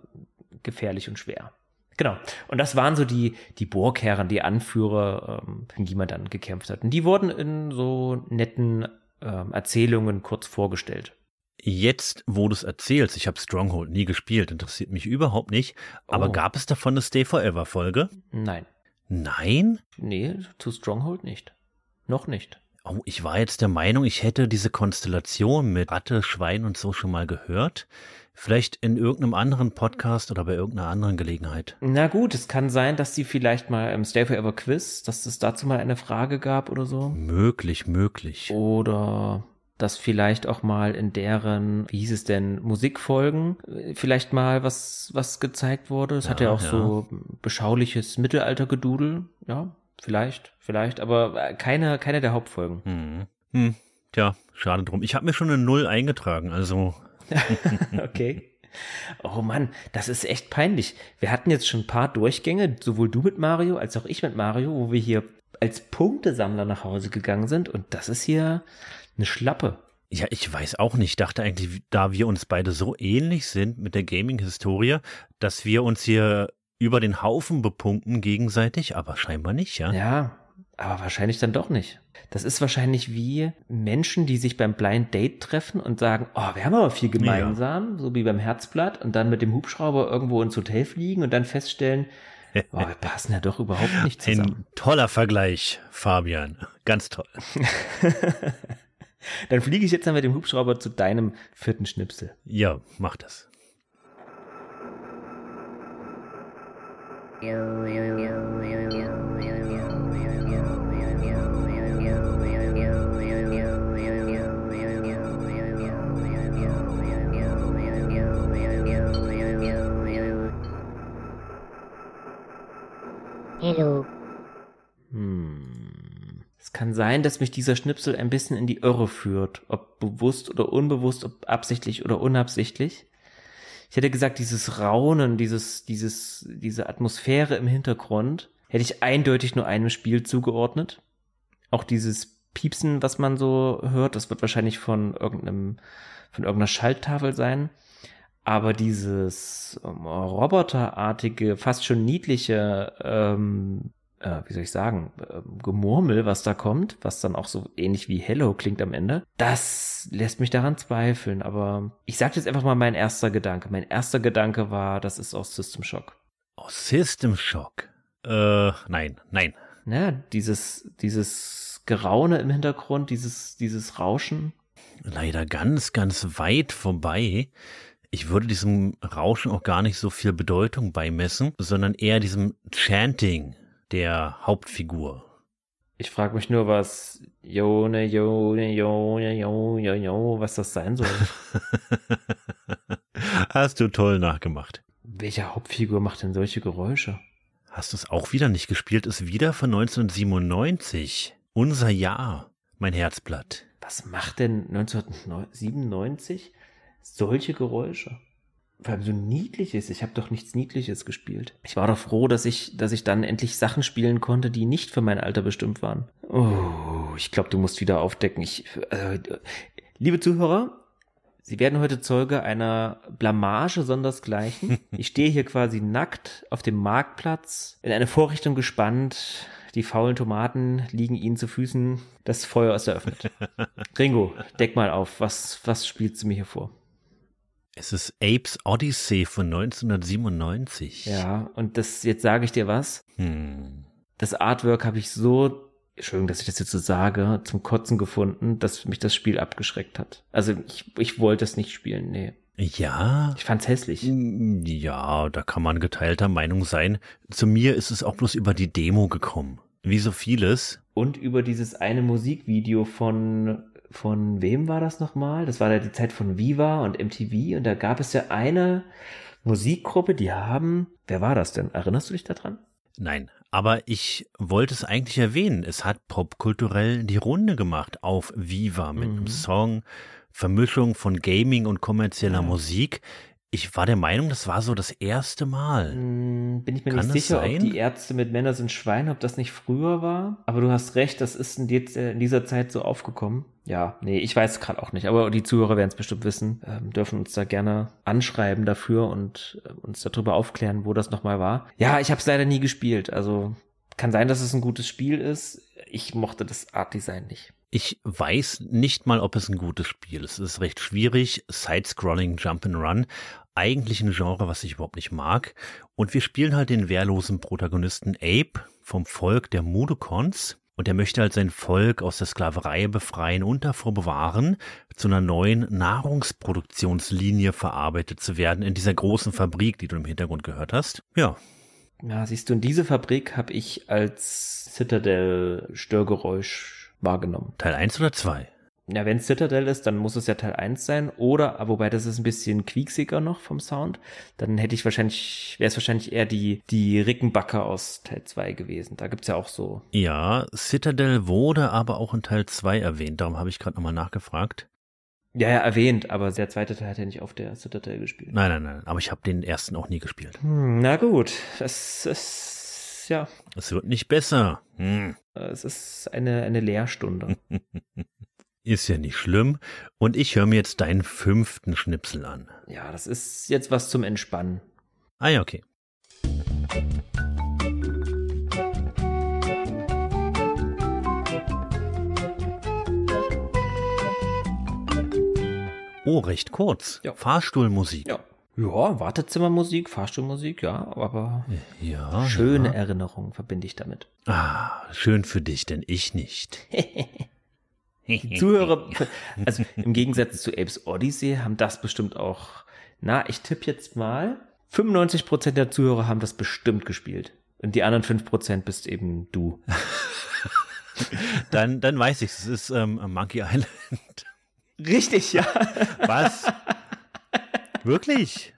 Speaker 2: gefährlich und schwer. Genau. Und das waren so die, die Burgherren, die Anführer, ähm, gegen die man dann gekämpft hat. Und die wurden in so netten ähm, Erzählungen kurz vorgestellt.
Speaker 1: Jetzt, wo du es erzählst, ich habe Stronghold nie gespielt, interessiert mich überhaupt nicht. Aber
Speaker 2: Oh.
Speaker 1: gab es davon eine Stay Forever Folge?
Speaker 2: Nein.
Speaker 1: Nein?
Speaker 2: Nee, zu Stronghold nicht. Noch nicht.
Speaker 1: Oh, ich war jetzt der Meinung, ich hätte diese Konstellation mit Ratte, Schwein und so schon mal gehört. Vielleicht in irgendeinem anderen Podcast oder bei irgendeiner anderen Gelegenheit.
Speaker 2: Na gut, es kann sein, dass sie vielleicht mal im Stay Forever Quiz, dass es dazu mal eine Frage gab oder so.
Speaker 1: Möglich, möglich.
Speaker 2: Oder dass vielleicht auch mal in deren, wie hieß es denn, Musikfolgen äh, vielleicht mal was, was gezeigt wurde. Es hat ja
Speaker 1: Ja,
Speaker 2: auch
Speaker 1: ja.
Speaker 2: so beschauliches Mittelaltergedudel. Ja, vielleicht, vielleicht, aber äh, keine, keine der Hauptfolgen.
Speaker 1: Hm. Hm. Tja, schade drum. Ich habe mir schon eine Null eingetragen, also [laughs]
Speaker 2: Okay. Oh Mann, das ist echt peinlich. Wir hatten jetzt schon ein paar Durchgänge, sowohl du mit Mario als auch ich mit Mario, wo wir hier als Punktesammler nach Hause gegangen sind und das ist hier eine Schlappe.
Speaker 1: Ja, ich weiß auch nicht. Ich dachte eigentlich, da wir uns beide so ähnlich sind mit der Gaming-Historie, dass wir uns hier über den Haufen bepunkten gegenseitig, aber scheinbar nicht, ja?
Speaker 2: Ja, aber wahrscheinlich dann doch nicht. Das ist wahrscheinlich wie Menschen, die sich beim Blind Date treffen und sagen, oh, wir haben aber viel gemeinsam, so wie beim Herzblatt und dann mit dem Hubschrauber irgendwo ins Hotel fliegen und dann feststellen, [laughs] oh, wir passen ja doch überhaupt nicht zusammen.
Speaker 1: Ein toller Vergleich, Fabian. Ganz toll. [laughs]
Speaker 2: Dann fliege ich jetzt dann mit dem Hubschrauber zu deinem vierten Schnipsel.
Speaker 1: Ja, mach das.
Speaker 7: Hello.
Speaker 2: Hm. Es kann sein, dass mich dieser Schnipsel ein bisschen in die Irre führt, ob bewusst oder unbewusst, ob absichtlich oder unabsichtlich. Ich hätte gesagt, dieses Raunen, dieses, dieses, diese Atmosphäre im Hintergrund, hätte ich eindeutig nur einem Spiel zugeordnet. Auch dieses Piepsen, was man so hört, das wird wahrscheinlich von irgendeinem, von irgendeiner Schalttafel sein. Aber dieses ähm, roboterartige, fast schon niedliche ähm, äh, wie soll ich sagen, äh, Gemurmel, was da kommt, was dann auch so ähnlich wie Hello klingt am Ende, das lässt mich daran zweifeln. Aber ich sage jetzt einfach mal mein erster Gedanke. Mein erster Gedanke war, das ist aus System Shock.
Speaker 1: Oh, System Shock. Äh, nein, nein.
Speaker 2: Ne, dieses, dieses Geraune im Hintergrund, dieses, dieses Rauschen.
Speaker 1: Leider ganz, ganz weit vorbei. Ich würde diesem Rauschen auch gar nicht so viel Bedeutung beimessen, sondern eher diesem Chanting der Hauptfigur.
Speaker 2: Ich frage mich nur, was Jone, Jone, Jone, Jone, Jone, was das sein soll. [laughs]
Speaker 1: Hast du toll nachgemacht.
Speaker 2: Welche Hauptfigur macht denn solche Geräusche?
Speaker 1: Hast du es auch wieder nicht gespielt? Ist wieder von 1997. Unser Jahr, mein Herzblatt.
Speaker 2: Was macht denn 1997 solche Geräusche? Vor allem so niedliches. Ich habe doch nichts Niedliches gespielt. Ich war doch froh, dass ich, dass ich dann endlich Sachen spielen konnte, die nicht für mein Alter bestimmt waren. Oh, ich glaube, du musst wieder aufdecken. Ich, äh, liebe Zuhörer, Sie werden heute Zeuge einer Blamage sondersgleichen. [laughs] Ich stehe hier quasi nackt auf dem Marktplatz, in eine Vorrichtung gespannt. Die faulen Tomaten liegen Ihnen zu Füßen. Das Feuer ist eröffnet. [laughs] Ringo, deck mal auf. Was, was spielst du mir hier vor?
Speaker 1: Es ist Apes Odyssey von 1997.
Speaker 2: Ja, und das, jetzt sage ich dir was.
Speaker 1: Hm.
Speaker 2: Das Artwork habe ich so, Entschuldigung, dass ich das jetzt so sage, zum Kotzen gefunden, dass mich das Spiel abgeschreckt hat. Also ich, ich wollte es nicht spielen, nee.
Speaker 1: Ja,
Speaker 2: Ich fand's hässlich.
Speaker 1: ja, da kann man geteilter Meinung sein. Zu mir ist es auch bloß über die Demo gekommen. Wie so vieles.
Speaker 2: Und über dieses eine Musikvideo von, von wem war das nochmal? Das war ja die Zeit von Viva und MTV und da gab es ja eine Musikgruppe, die haben, wer war das denn? Erinnerst du dich daran?
Speaker 1: Nein, aber ich wollte es eigentlich erwähnen. Es hat popkulturell die Runde gemacht auf Viva mit einem Song, Vermischung von Gaming und kommerzieller Musik. Ich war der Meinung, das war so das erste Mal.
Speaker 2: Hm, Bin ich mir
Speaker 1: Kann
Speaker 2: nicht sicher,
Speaker 1: sein?
Speaker 2: ob die Ärzte mit Männer sind Schweine, ob das nicht früher war. Aber du hast recht, das ist in, äh, in dieser Zeit so aufgekommen. Ja, nee, ich weiß gerade auch nicht. Aber die Zuhörer werden es bestimmt wissen, ähm, dürfen uns da gerne anschreiben dafür und äh, uns darüber aufklären, wo das nochmal war. Ja, ich habe es leider nie gespielt. Also kann sein, dass es ein gutes Spiel ist. Ich mochte das Art-Design nicht.
Speaker 1: Ich weiß nicht mal, ob es ein gutes Spiel ist. Es ist recht schwierig. Side-Scrolling, Jump-and-Run. Eigentlich ein Genre, was ich überhaupt nicht mag. Und wir spielen halt den wehrlosen Protagonisten Ape vom Volk der Mudokons. Und er möchte halt sein Volk aus der Sklaverei befreien und davor bewahren, zu einer neuen Nahrungsproduktionslinie verarbeitet zu werden in dieser großen Fabrik, die du im Hintergrund gehört hast. Ja,
Speaker 2: Ja, siehst du, in diese Fabrik habe ich als Citadel-Störgeräusch wahrgenommen.
Speaker 1: Teil 1 oder 2?
Speaker 2: Ja, wenn es Citadel ist, dann muss es ja Teil 1 sein. Oder, ah, wobei das ist ein bisschen quieksiger noch vom Sound. Dann hätte ich wahrscheinlich, wäre es wahrscheinlich eher die, die Rickenbacker aus Teil 2 gewesen. Da gibt's ja auch so.
Speaker 1: Ja, Citadel wurde aber auch in Teil 2 erwähnt, darum habe ich gerade nochmal nachgefragt.
Speaker 2: Ja, ja, erwähnt, aber der zweite Teil hat ja nicht auf der Citadel gespielt.
Speaker 1: Nein, nein, nein, aber ich habe den ersten auch nie gespielt.
Speaker 2: Hm, na gut, das ist, ja,
Speaker 1: Es wird nicht besser. Hm.
Speaker 2: es ist eine, eine Lehrstunde. [laughs]
Speaker 1: Ist ja nicht schlimm. Und ich höre mir jetzt deinen fünften Schnipsel an.
Speaker 2: Ja, das ist jetzt was zum Entspannen.
Speaker 1: Ah ja, okay. Oh, recht kurz.
Speaker 2: Ja.
Speaker 1: Fahrstuhlmusik.
Speaker 2: Ja. Ja, Wartezimmermusik, Fahrstuhlmusik, ja, aber
Speaker 1: Ja.
Speaker 2: schöne
Speaker 1: Ja.
Speaker 2: Erinnerungen verbinde ich damit.
Speaker 1: Ah, schön für dich, denn ich nicht.
Speaker 2: Zuhörer, also im Gegensatz zu Apes Odyssey, haben das bestimmt auch, na, ich tippe jetzt mal, 95% der Zuhörer haben das bestimmt gespielt. Und die anderen 5% bist eben du.
Speaker 1: Dann, dann weiß ich, es ist ähm, Monkey Island.
Speaker 2: Richtig, ja.
Speaker 1: Was? Wirklich?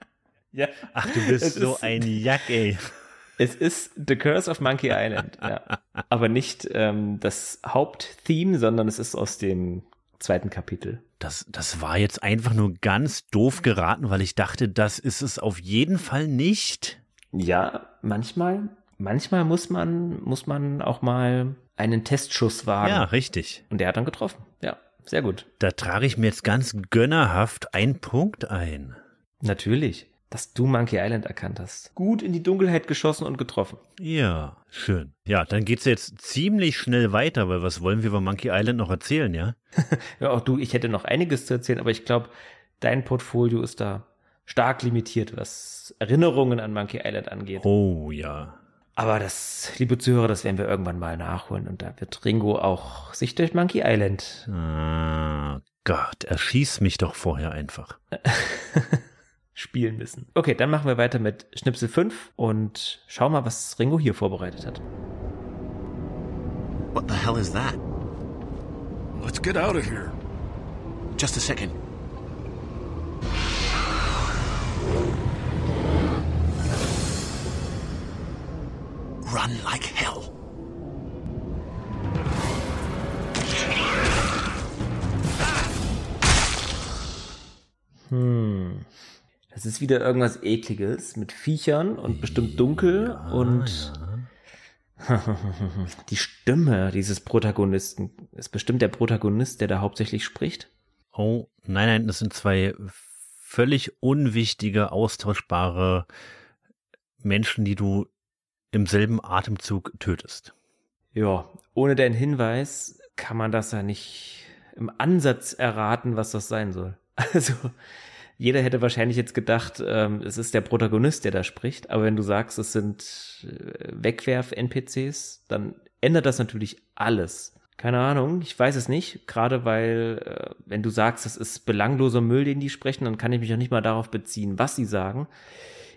Speaker 2: ja.
Speaker 1: Ach, du bist
Speaker 2: Es
Speaker 1: so ein Jack, ey.
Speaker 2: Es ist The Curse of Monkey Island, ja. Aber nicht ähm, das Haupttheme, sondern es ist aus dem zweiten Kapitel.
Speaker 1: Das, das war jetzt einfach nur ganz doof geraten, weil ich dachte, das ist es auf jeden Fall nicht.
Speaker 2: Ja, manchmal, manchmal muss man, muss man auch mal einen Testschuss wagen.
Speaker 1: Ja, richtig.
Speaker 2: Und der hat dann getroffen. Ja, sehr gut.
Speaker 1: Da trage ich mir jetzt ganz gönnerhaft einen Punkt ein.
Speaker 2: Natürlich. dass du Monkey Island erkannt hast. Gut in die Dunkelheit geschossen und getroffen.
Speaker 1: Ja, schön. Ja, dann geht's jetzt ziemlich schnell weiter, weil was wollen wir über Monkey Island noch erzählen, ja? [laughs]
Speaker 2: Ja, auch du, ich hätte noch einiges zu erzählen, aber ich glaube, dein Portfolio ist da stark limitiert, was Erinnerungen an Monkey Island angeht.
Speaker 1: Oh ja.
Speaker 2: Aber das, liebe Zuhörer, das werden wir irgendwann mal nachholen und da wird Ringo auch sich durch Monkey Island
Speaker 1: Ah, Gott, erschieß mich doch vorher einfach. [laughs]
Speaker 2: spielen müssen. Okay, dann machen wir weiter mit Schnipsel 5 und schau mal, was Ringo hier vorbereitet hat.
Speaker 7: What the hell is that?
Speaker 3: Let's get out of here.
Speaker 7: Just a second. Run like hell.
Speaker 2: Hm. Das ist wieder irgendwas Ekliges mit Viechern und bestimmt dunkel und [laughs] die Stimme dieses Protagonisten ist bestimmt der Protagonist, der da hauptsächlich spricht.
Speaker 1: Oh, nein, nein, das sind zwei völlig unwichtige, austauschbare Menschen, die du im selben Atemzug tötest.
Speaker 2: Ja, ohne den Hinweis kann man das ja nicht im Ansatz erraten, was das sein soll. [laughs] Also, jeder hätte wahrscheinlich jetzt gedacht, ähm, es ist der Protagonist, der da spricht. Aber wenn du sagst, es sind äh, Wegwerf-NPCs, dann ändert das natürlich alles. Keine Ahnung, ich weiß es nicht. Gerade weil, äh, wenn du sagst, es ist belangloser Müll, den die sprechen, dann kann ich mich auch nicht mal darauf beziehen, was sie sagen.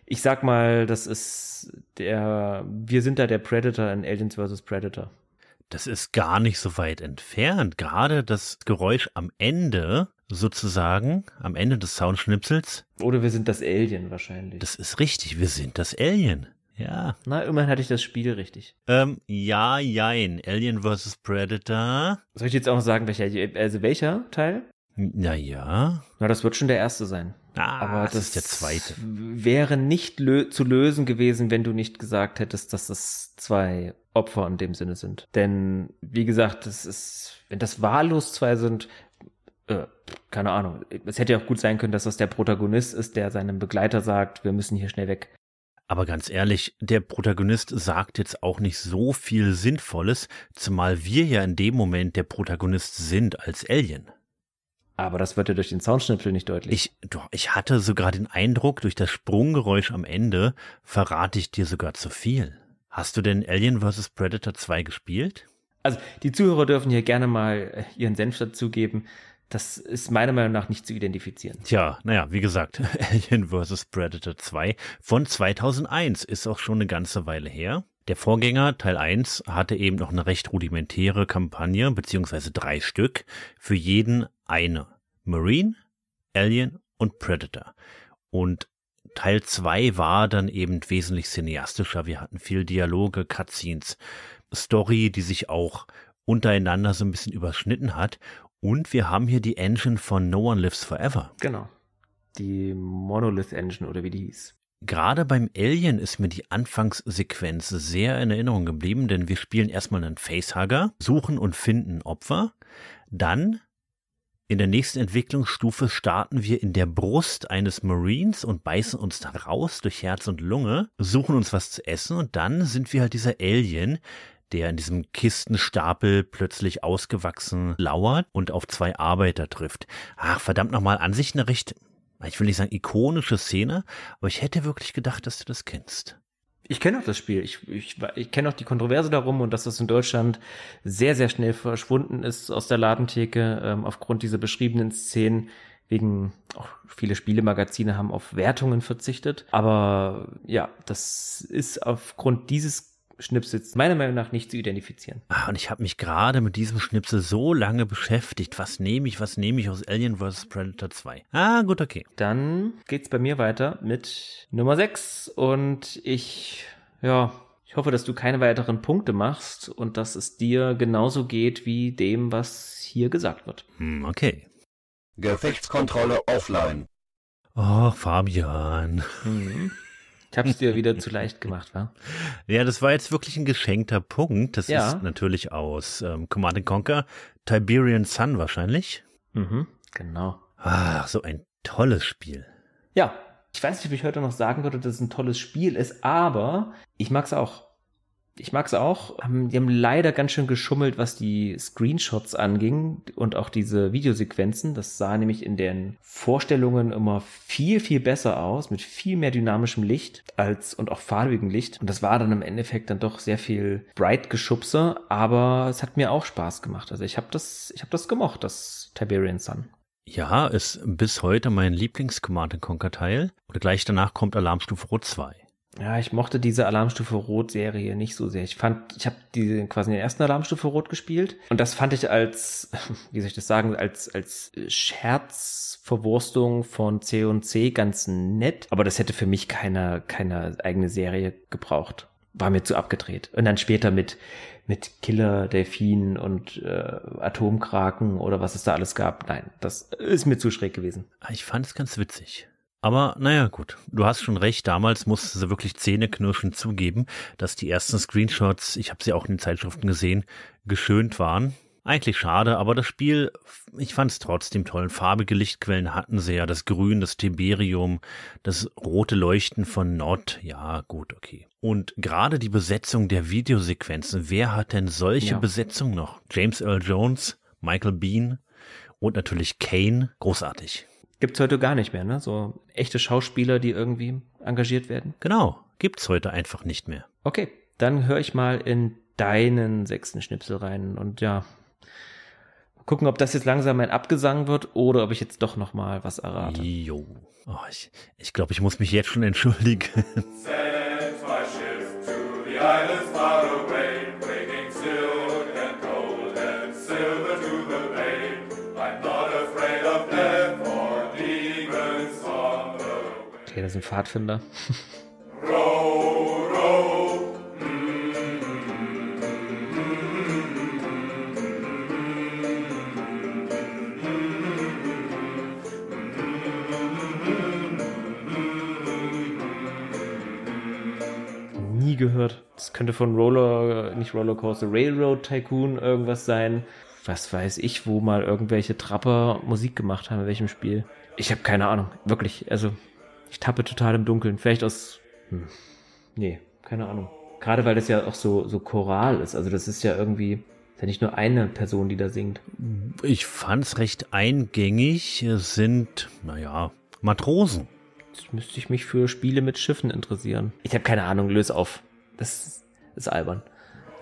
Speaker 2: Ich sag mal, das ist der, wir sind da der Predator in Aliens vs. Predator.
Speaker 1: Das ist gar nicht so weit entfernt. Gerade das Geräusch am Ende, sozusagen, am Ende des Soundschnipsels,
Speaker 2: Oder wir sind das Alien wahrscheinlich.
Speaker 1: das ist richtig. Wir sind das Alien. Ja.
Speaker 2: Na, immerhin hatte ich das Spiel richtig.
Speaker 1: Ähm, ja, jein. Alien vs. Predator.
Speaker 2: Soll ich jetzt auch noch sagen, welcher, also welcher Teil?
Speaker 1: Naja.
Speaker 2: Na, das wird schon der erste sein.
Speaker 1: Ah,
Speaker 2: Aber
Speaker 1: das
Speaker 2: das
Speaker 1: ist der zweite.
Speaker 2: wäre nicht lö zu lösen gewesen, wenn du nicht gesagt hättest, dass das zwei Opfer in dem Sinne sind. Denn, wie gesagt, das ist, wenn das wahllos zwei sind, äh, keine Ahnung. Es hätte ja auch gut sein können, dass das der Protagonist ist, der seinem Begleiter sagt, wir müssen hier schnell weg.
Speaker 1: Aber ganz ehrlich, der Protagonist sagt jetzt auch nicht so viel Sinnvolles, zumal wir ja in dem Moment der Protagonist sind als Alien.
Speaker 2: Aber das wird ja durch den Soundschnipsel nicht deutlich.
Speaker 1: Ich, doch, ich hatte sogar den Eindruck, durch das Sprunggeräusch am Ende verrate ich dir sogar zu viel. Hast du denn Alien vs. Predator 2 gespielt?
Speaker 2: Also die Zuhörer dürfen hier gerne mal äh, ihren Senf dazugeben. Das ist meiner Meinung nach nicht zu identifizieren.
Speaker 1: Tja, naja, wie gesagt, [laughs] Alien vs. Predator 2 von 2001 ist auch schon eine ganze Weile her. Der Vorgänger, Teil 1, hatte eben noch eine recht rudimentäre Kampagne, beziehungsweise drei Stück, für jeden eine. Marine, Alien und Predator. Und Teil 2 war dann eben wesentlich cineastischer. Wir hatten viel Dialoge, Cutscenes, Story, die sich auch untereinander so ein bisschen überschnitten hat. Und wir haben hier die Engine von No One Lives Forever.
Speaker 2: Genau. Die Monolith Engine oder wie die hieß.
Speaker 1: Gerade beim Alien ist mir die Anfangssequenz sehr in Erinnerung geblieben, denn wir spielen erstmal einen Facehugger, suchen und finden Opfer. Dann in der nächsten Entwicklungsstufe starten wir in der Brust eines Marines und beißen uns da raus durch Herz und Lunge, suchen uns was zu essen und dann sind wir halt dieser Alien, der in diesem Kistenstapel plötzlich ausgewachsen lauert und auf zwei Arbeiter trifft. Ach, verdammt nochmal, an sich eine recht, ich will nicht sagen ikonische Szene, aber ich hätte wirklich gedacht, dass du das kennst.
Speaker 2: Ich kenne auch das Spiel. Ich, ich, ich kenne auch die Kontroverse darum und dass das in Deutschland sehr, sehr schnell verschwunden ist aus der Ladentheke ähm, aufgrund dieser beschriebenen Szenen. Wegen auch viele Spielemagazine haben auf Wertungen verzichtet. Aber ja, das ist aufgrund dieses Schnipsels meiner Meinung nach nicht zu identifizieren.
Speaker 1: Ah, und ich habe mich gerade mit diesem Schnipsel so lange beschäftigt. Was nehme ich, was nehme ich aus Alien vs. Predator 2? Ah, gut, okay.
Speaker 2: Dann geht's bei mir weiter mit Nummer 6 und ich, ja, ich hoffe, dass du keine weiteren Punkte machst und dass es dir genauso geht wie dem, was hier gesagt wird.
Speaker 1: Hm, okay.
Speaker 8: Gefechtskontrolle offline.
Speaker 1: Oh, Fabian.
Speaker 2: Mhm. Ich habe es dir wieder zu leicht gemacht, wa? [laughs]
Speaker 1: Ja, das war jetzt wirklich ein geschenkter Punkt. Das
Speaker 2: Ja.
Speaker 1: ist natürlich aus ähm, Command Conquer. Tiberian Sun wahrscheinlich.
Speaker 2: Mhm, genau.
Speaker 1: Ach, so ein tolles Spiel.
Speaker 2: Ja, Ich weiß nicht, ob ich heute noch sagen würde, dass es ein tolles Spiel ist, aber ich mag es auch. Ich mag es auch. Ähm, Die haben leider ganz schön geschummelt, was die Screenshots anging und auch diese Videosequenzen. Das sah nämlich in den Vorstellungen immer viel, viel besser aus, mit viel mehr dynamischem Licht als und auch farbigem Licht. Und das war dann im Endeffekt dann doch sehr viel Bright-Geschubse, aber es hat mir auch Spaß gemacht. Also ich habe das, ich habe das gemocht, das Tiberian Sun.
Speaker 1: Ja, ist bis heute mein Lieblings-Command Conquer Teil. Und gleich danach kommt Alarmstufe Rot 2.
Speaker 2: Ja, ich mochte diese Alarmstufe Rot-Serie nicht so sehr. Ich fand, ich habe die quasi der ersten Alarmstufe Rot gespielt und das fand ich als, [laughs] wie soll ich das sagen, als als Scherzverwurstung von C und C ganz nett, aber das hätte für mich keine keine eigene Serie gebraucht. War mir zu abgedreht. Und dann später mit mit Killer Delfinen und äh, Atomkraken oder was es da alles gab. Nein, das ist mir zu schräg gewesen.
Speaker 1: Ich fand es ganz witzig. Aber naja, gut, du hast schon recht, damals musste sie wirklich zähneknirschend zugeben, dass die ersten Screenshots, ich habe sie auch in den Zeitschriften gesehen, geschönt waren. Eigentlich schade, aber das Spiel, ich fand es trotzdem toll. Farbige Lichtquellen hatten sie ja, das Grün, das Tiberium, das rote Leuchten von Nord, ja gut, okay. Und gerade die Besetzung der Videosequenzen, wer hat denn solche
Speaker 2: Ja.
Speaker 1: Besetzung noch? James Earl Jones, Michael Bean und natürlich Kane, großartig.
Speaker 2: Gibt's heute gar nicht mehr, ne? So echte Schauspieler, die irgendwie engagiert werden.
Speaker 1: Genau, gibt's heute einfach nicht mehr.
Speaker 2: Okay, dann höre ich mal in deinen sechsten Schnipsel rein und ja, gucken, ob das jetzt langsam ein Abgesang wird oder ob ich jetzt doch noch mal was errate.
Speaker 1: Jo. Oh, ich ich glaube, ich muss mich jetzt schon entschuldigen.
Speaker 2: Ist ein Pfadfinder. Nie gehört. Das könnte von Roller, nicht Rollercoaster, Railroad Tycoon irgendwas sein. Was weiß ich, wo mal irgendwelche Trapper Musik gemacht haben, in welchem Spiel. Ich habe keine Ahnung. Wirklich. Also, ich tappe total im Dunkeln. Vielleicht aus. Hm. Nee, keine Ahnung. Gerade weil das ja auch so, so choral ist. Also, das ist ja irgendwie. Ist ja nicht nur eine Person, die da singt.
Speaker 1: Ich fand's recht eingängig. Es sind, naja, Matrosen.
Speaker 2: Jetzt müsste ich mich für Spiele mit Schiffen interessieren. Ich habe keine Ahnung, löse auf. Das ist albern.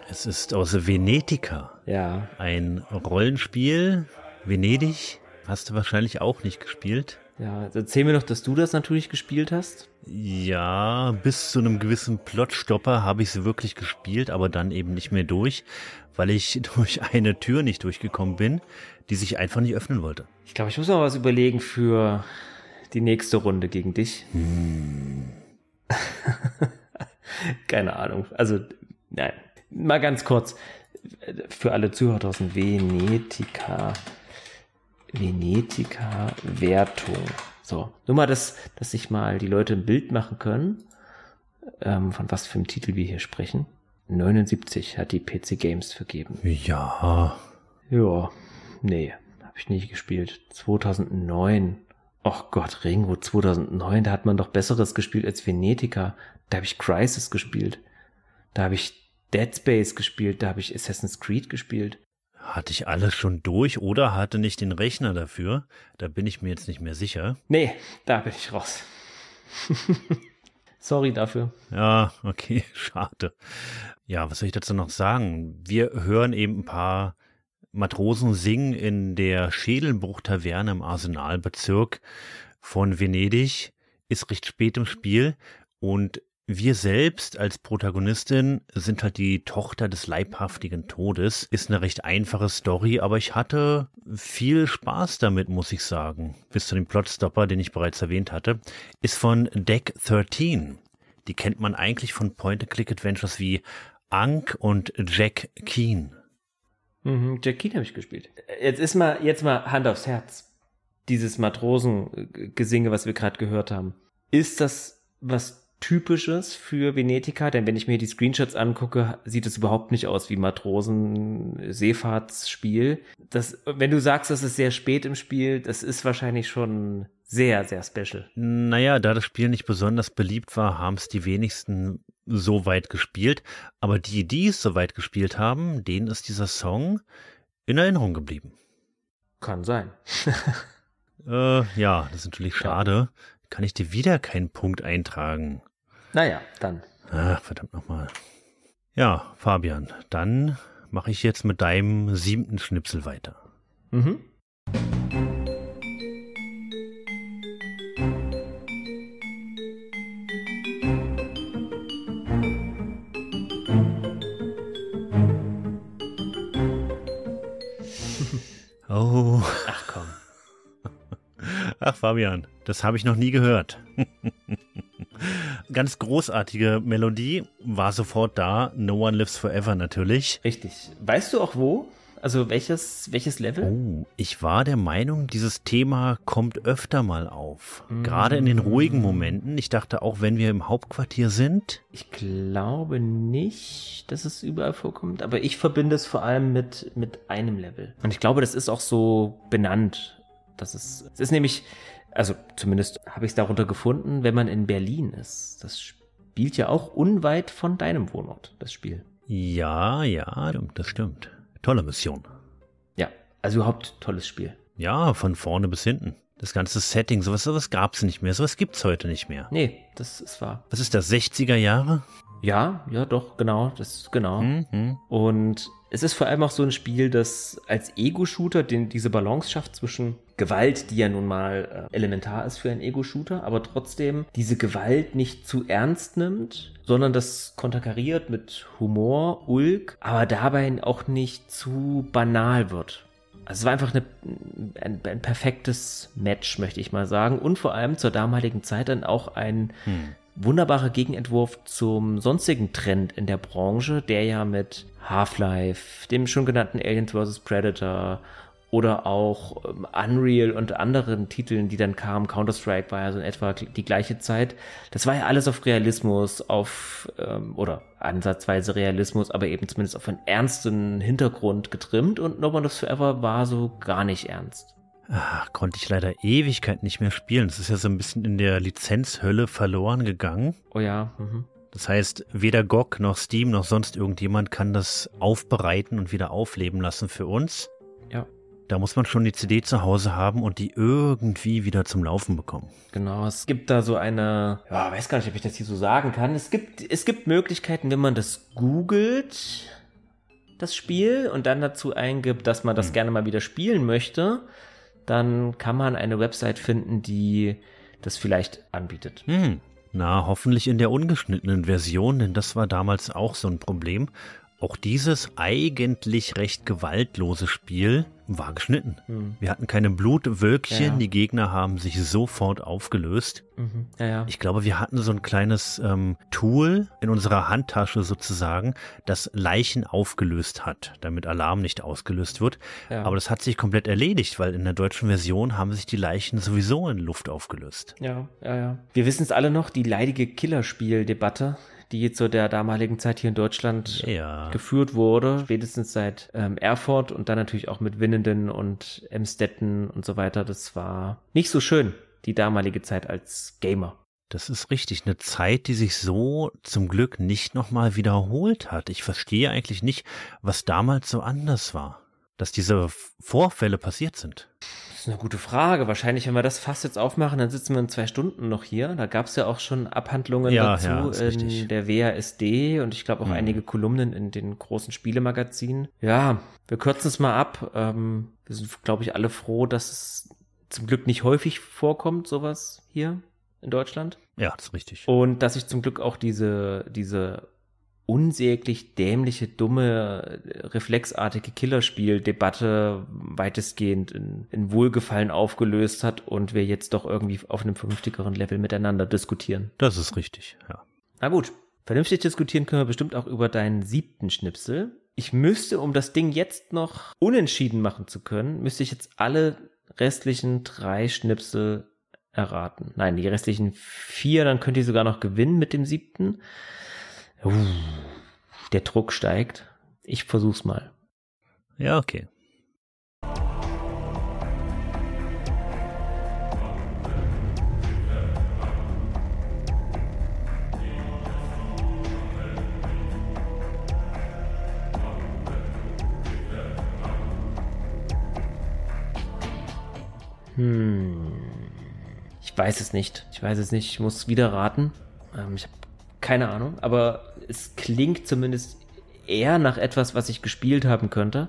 Speaker 1: Es ist aus Venetica.
Speaker 2: Ja.
Speaker 1: Ein Rollenspiel. Venedig. Hast du wahrscheinlich auch nicht gespielt.
Speaker 2: Ja, erzähl mir noch, dass du das natürlich gespielt hast.
Speaker 1: Ja, bis zu einem gewissen Plotstopper habe ich es wirklich gespielt, aber dann eben nicht mehr durch, weil ich [laughs] durch eine Tür nicht durchgekommen bin, die sich einfach nicht öffnen wollte.
Speaker 2: Ich glaube, ich muss noch was überlegen für die nächste Runde gegen dich. [laughs] Keine Ahnung. Also, nein. Mal ganz kurz. Für alle Zuhörer draußen. Venetica. Venetica Wertung. So. Nur mal, dass, dass sich mal die Leute ein Bild machen können, ähm, von was für einem Titel wir hier sprechen. 79 hat die PC Games vergeben.
Speaker 1: Ja,
Speaker 2: Ja, nee, habe ich nicht gespielt. 2009. Och Gott, Ringo 2009, da hat man doch Besseres gespielt als Venetica. Da habe ich Crisis gespielt. Da habe ich Dead Space gespielt. Da habe ich Assassin's Creed gespielt.
Speaker 1: Hatte ich alles schon durch oder hatte nicht den Rechner dafür? Da bin ich mir jetzt nicht mehr sicher.
Speaker 2: Nee, da bin ich raus. [laughs] Sorry dafür.
Speaker 1: Ja, okay, [laughs] schade. Ja, was soll ich dazu noch sagen? Wir hören eben ein paar Matrosen singen in der Schädelbruch-Taverne im Arsenalbezirk von Venedig. Ist recht spät im Spiel und wir selbst als Protagonistin sind halt die Tochter des leibhaftigen Todes. Ist eine recht einfache Story, aber ich hatte viel Spaß damit, muss ich sagen. Bis zu dem Plotstopper, den ich bereits erwähnt hatte, ist von Deck 13. Die kennt man eigentlich von Point-and-Click-Adventures wie Ankh und Jack Keen.
Speaker 2: Mhm, Jack Keen habe ich gespielt. Jetzt ist mal, jetzt mal Hand aufs Herz. Dieses Matrosengesinge, was wir gerade gehört haben. Ist das was Typisches für Venetica? Denn wenn ich mir die Screenshots angucke, sieht es überhaupt nicht aus wie Matrosen-Seefahrtsspiel. Das, wenn du sagst, das ist sehr spät im Spiel, das ist wahrscheinlich schon sehr, sehr special.
Speaker 1: Naja, da das Spiel nicht besonders beliebt war, haben es die wenigsten so weit gespielt. Aber die, die es so weit gespielt haben, denen ist dieser Song in Erinnerung geblieben.
Speaker 2: Kann sein. [laughs]
Speaker 1: Äh, ja, das ist natürlich schade. Kann ich dir wieder keinen Punkt eintragen?
Speaker 2: Naja, dann.
Speaker 1: Ach, verdammt nochmal. Ja, Fabian, dann mache ich jetzt mit deinem siebten Schnipsel weiter.
Speaker 2: Mhm. Ach
Speaker 1: Fabian, das habe ich noch nie gehört. Ganz großartige Melodie, war sofort da. No One Lives Forever natürlich.
Speaker 2: Richtig. Weißt du auch wo? Also welches, welches Level?
Speaker 1: Oh, ich war der Meinung, dieses Thema kommt öfter mal auf. Gerade in den ruhigen Momenten. Ich dachte auch, wenn wir im Hauptquartier sind.
Speaker 2: Ich glaube nicht, dass es überall vorkommt, aber ich verbinde es vor allem mit, mit einem Level. Und ich glaube, das ist auch so benannt. Das ist, es ist nämlich, also zumindest habe ich es darunter gefunden, wenn man in Berlin ist. Das spielt ja auch unweit von deinem Wohnort, das Spiel.
Speaker 1: Ja, ja, das stimmt. Tolle Mission.
Speaker 2: Ja, also überhaupt tolles Spiel.
Speaker 1: Ja, von vorne bis hinten. Das ganze Setting, sowas, sowas gab's nicht mehr. Sowas gibt's heute nicht mehr.
Speaker 2: Nee, das ist wahr.
Speaker 1: Was ist das, 60er Jahre?
Speaker 2: Ja, ja, doch, genau, das genau.
Speaker 1: Mhm.
Speaker 2: Und es ist vor allem auch so ein Spiel, das als Ego-Shooter den, diese Balance schafft zwischen Gewalt, die ja nun mal äh, elementar ist für einen Ego-Shooter, aber trotzdem diese Gewalt nicht zu ernst nimmt, sondern das konterkariert mit Humor, Ulk, aber dabei auch nicht zu banal wird. Also es war einfach eine, ein, ein perfektes Match, möchte ich mal sagen. Und vor allem zur damaligen Zeit dann auch ein wunderbarer Gegenentwurf zum sonstigen Trend in der Branche, der ja mit Half-Life, dem schon genannten Aliens vs. Predator oder auch ähm, Unreal und anderen Titeln, die dann kamen, Counter-Strike war ja so in etwa die gleiche Zeit. Das war ja alles auf Realismus, auf ähm, oder ansatzweise Realismus, aber eben zumindest auf einen ernsten Hintergrund getrimmt und No One Lives Forever war so gar nicht ernst.
Speaker 1: Ach, konnte ich leider Ewigkeit nicht mehr spielen. Das ist ja so ein bisschen in der Lizenzhölle verloren gegangen.
Speaker 2: Oh ja, mhm.
Speaker 1: Das heißt, weder GOG noch Steam noch sonst irgendjemand kann das aufbereiten und wieder aufleben lassen für uns.
Speaker 2: Ja.
Speaker 1: Da muss man schon die CD zu Hause haben und die irgendwie wieder zum Laufen bekommen.
Speaker 2: Genau, es gibt da so eine, ja, weiß gar nicht, ob ich das hier so sagen kann. Es gibt, es gibt Möglichkeiten, wenn man das googelt, das Spiel, und dann dazu eingibt, dass man das gerne mal wieder spielen möchte, dann kann man eine Website finden, die das vielleicht anbietet.
Speaker 1: Hm. Na, hoffentlich in der ungeschnittenen Version, denn das war damals auch so ein Problem. Auch dieses eigentlich recht gewaltlose Spiel war geschnitten. Wir hatten keine Blutwölkchen,
Speaker 2: Ja.
Speaker 1: die Gegner haben sich sofort aufgelöst.
Speaker 2: Mhm. Ja, ja.
Speaker 1: Ich glaube, wir hatten so ein kleines ähm, Tool in unserer Handtasche sozusagen, das Leichen aufgelöst hat, damit Alarm nicht ausgelöst wird. Aber das hat sich komplett erledigt, weil in der deutschen Version haben sich die Leichen sowieso in Luft aufgelöst.
Speaker 2: Ja, ja, ja. Wir wissen es alle noch, die leidige Killerspiel-Debatte, die zu der damaligen Zeit hier in Deutschland
Speaker 1: Ja.
Speaker 2: geführt wurde, spätestens seit ähm, Erfurt und dann natürlich auch mit Winnenden und Emstetten und so weiter. Das war nicht so schön, die damalige Zeit als Gamer.
Speaker 1: Das ist richtig, eine Zeit, die sich so zum Glück nicht nochmal wiederholt hat. Ich verstehe eigentlich nicht, was damals so anders war, dass diese Vorfälle passiert sind.
Speaker 2: Ist eine gute Frage. Wahrscheinlich, wenn wir das fast jetzt aufmachen, dann sitzen wir in zwei Stunden noch hier. Da gab es ja auch schon Abhandlungen
Speaker 1: Ja,
Speaker 2: dazu
Speaker 1: ja,
Speaker 2: in
Speaker 1: richtig.
Speaker 2: der WASD und ich glaube auch
Speaker 1: Mhm.
Speaker 2: einige Kolumnen in den großen Spielemagazinen. Ja, wir kürzen es mal ab. Ähm, wir sind, glaube ich, alle froh, dass es zum Glück nicht häufig vorkommt, sowas hier in Deutschland.
Speaker 1: Ja, das ist richtig.
Speaker 2: Und dass sich zum Glück auch diese, diese unsäglich dämliche, dumme, reflexartige Killerspiel-Debatte weitestgehend in, in Wohlgefallen aufgelöst hat und wir jetzt doch irgendwie auf einem vernünftigeren Level miteinander diskutieren.
Speaker 1: Das ist richtig, ja.
Speaker 2: Na gut, vernünftig diskutieren können wir bestimmt auch über deinen siebten Schnipsel. Ich müsste, um das Ding jetzt noch unentschieden machen zu können, müsste ich jetzt alle restlichen drei Schnipsel erraten. Nein, die restlichen vier, dann könnt ihr sogar noch gewinnen mit dem siebten uh, der Druck steigt. Ich versuch's mal.
Speaker 1: Ja, okay.
Speaker 2: Hm. Ich weiß es nicht. Ich weiß es nicht. Ich muss wieder raten. Ähm, ich habe keine Ahnung, aber es klingt zumindest eher nach etwas, was ich gespielt haben könnte,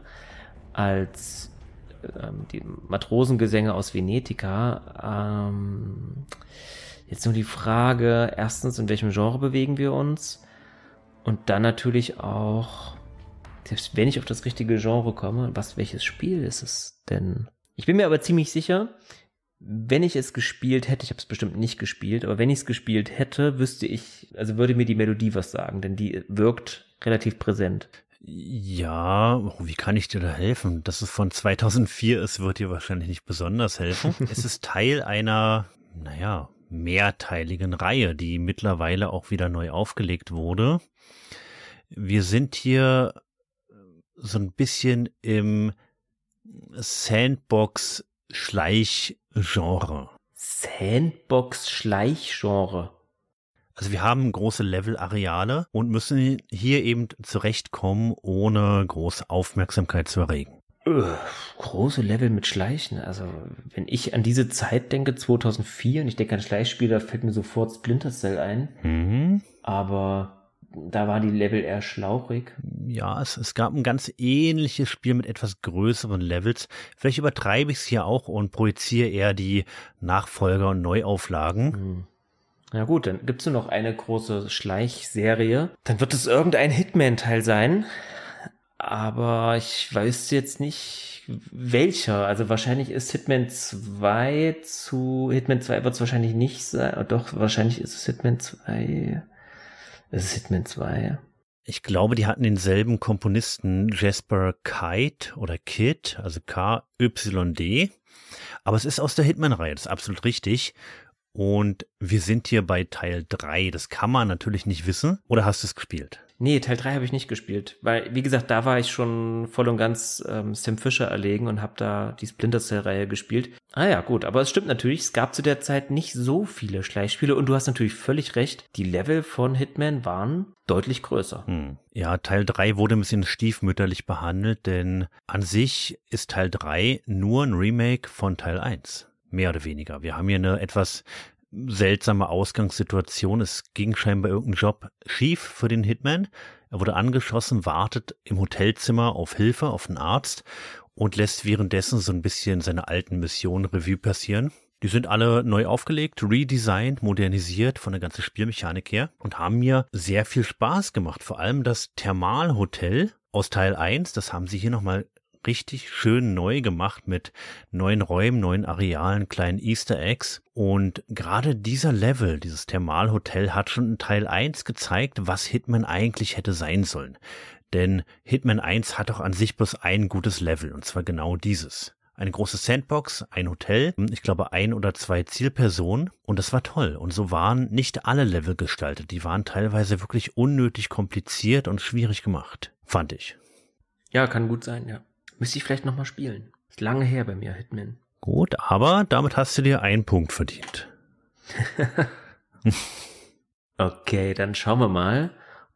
Speaker 2: als ähm, die Matrosengesänge aus Venetica. Ähm, jetzt nur die Frage, erstens, in welchem Genre bewegen wir uns? Und dann natürlich auch, selbst wenn ich auf das richtige Genre komme, was, welches Spiel ist es denn? Ich bin mir aber ziemlich sicher, wenn ich es gespielt hätte, ich habe es bestimmt nicht gespielt, aber wenn ich es gespielt hätte, wüsste ich, also würde mir die Melodie was sagen, denn die wirkt relativ präsent.
Speaker 1: Ja, oh, wie kann ich dir da helfen? Dass es von 2004 ist, wird dir wahrscheinlich nicht besonders helfen. [laughs] es ist Teil einer, naja, mehrteiligen Reihe, die mittlerweile auch wieder neu aufgelegt wurde. Wir sind hier so ein bisschen im Sandbox-Schleichgenre.
Speaker 2: Sandbox-Schleichgenre.
Speaker 1: Also wir haben große Level-Areale und müssen hier eben zurechtkommen, ohne große Aufmerksamkeit zu erregen.
Speaker 2: Öh, große Level mit Schleichen. Also, wenn ich an diese Zeit denke, 2004, und ich denke an Schleichspiele, da fällt mir sofort Splinter Cell ein.
Speaker 1: Mhm.
Speaker 2: Aber da war die Level eher schlauchig.
Speaker 1: Ja, es, es gab ein ganz ähnliches Spiel mit etwas größeren Levels. Vielleicht übertreibe ich es hier auch und projiziere eher die Nachfolger und Neuauflagen.
Speaker 2: Hm. Ja gut, dann gibt's nur noch eine große Schleichserie. Dann wird es irgendein Hitman-Teil sein. Aber ich weiß jetzt nicht welcher. Also wahrscheinlich ist Hitman 2 zu. Hitman 2 wird es wahrscheinlich nicht sein. Doch, wahrscheinlich ist es Hitman 2. Es ist Hitman 2.
Speaker 1: Ich glaube, die hatten denselben Komponisten Jasper Kite oder Kid, also K-Y-D. Aber es ist aus der Hitman-Reihe, das ist absolut richtig. Und wir sind hier bei Teil 3. Das kann man natürlich nicht wissen. Oder hast du es gespielt?
Speaker 2: Nee, Teil 3 habe ich nicht gespielt. Weil, wie gesagt, da war ich schon voll und ganz ähm, Sam Fisher erlegen und habe da die Splinter Cell-Reihe gespielt. Ah ja, gut. Aber es stimmt natürlich, es gab zu der Zeit nicht so viele Schleichspiele. Und du hast natürlich völlig recht. Die Level von Hitman waren deutlich größer.
Speaker 1: Hm. Ja, Teil 3 wurde ein bisschen stiefmütterlich behandelt, denn an sich ist Teil 3 nur ein Remake von Teil 1. Mehr oder weniger. Wir haben hier eine etwas seltsame Ausgangssituation. Es ging scheinbar irgendein Job schief für den Hitman. Er wurde angeschossen, wartet im Hotelzimmer auf Hilfe, auf einen Arzt und lässt währenddessen so ein bisschen seine alten Missionen Revue passieren. Die sind alle neu aufgelegt, redesigned, modernisiert von der ganzen Spielmechanik her und haben mir sehr viel Spaß gemacht. Vor allem das Thermalhotel aus Teil 1, das haben sie hier nochmal richtig schön neu gemacht mit neuen Räumen, neuen Arealen, kleinen Easter Eggs. Und gerade dieser Level, dieses Thermalhotel, hat schon in Teil 1 gezeigt, was Hitman eigentlich hätte sein sollen. Denn Hitman 1 hat doch an sich bloß ein gutes Level, und zwar genau dieses. Eine große Sandbox, ein Hotel, ich glaube ein oder zwei Zielpersonen und das war toll. Und so waren nicht alle Level gestaltet. Die waren teilweise wirklich unnötig kompliziert und schwierig gemacht, fand ich.
Speaker 2: Ja, kann gut sein, ja. Müsste ich vielleicht nochmal spielen. Ist lange her bei mir, Hitman.
Speaker 1: Gut, aber damit hast du dir einen Punkt verdient. [laughs]
Speaker 2: okay, dann schauen wir mal,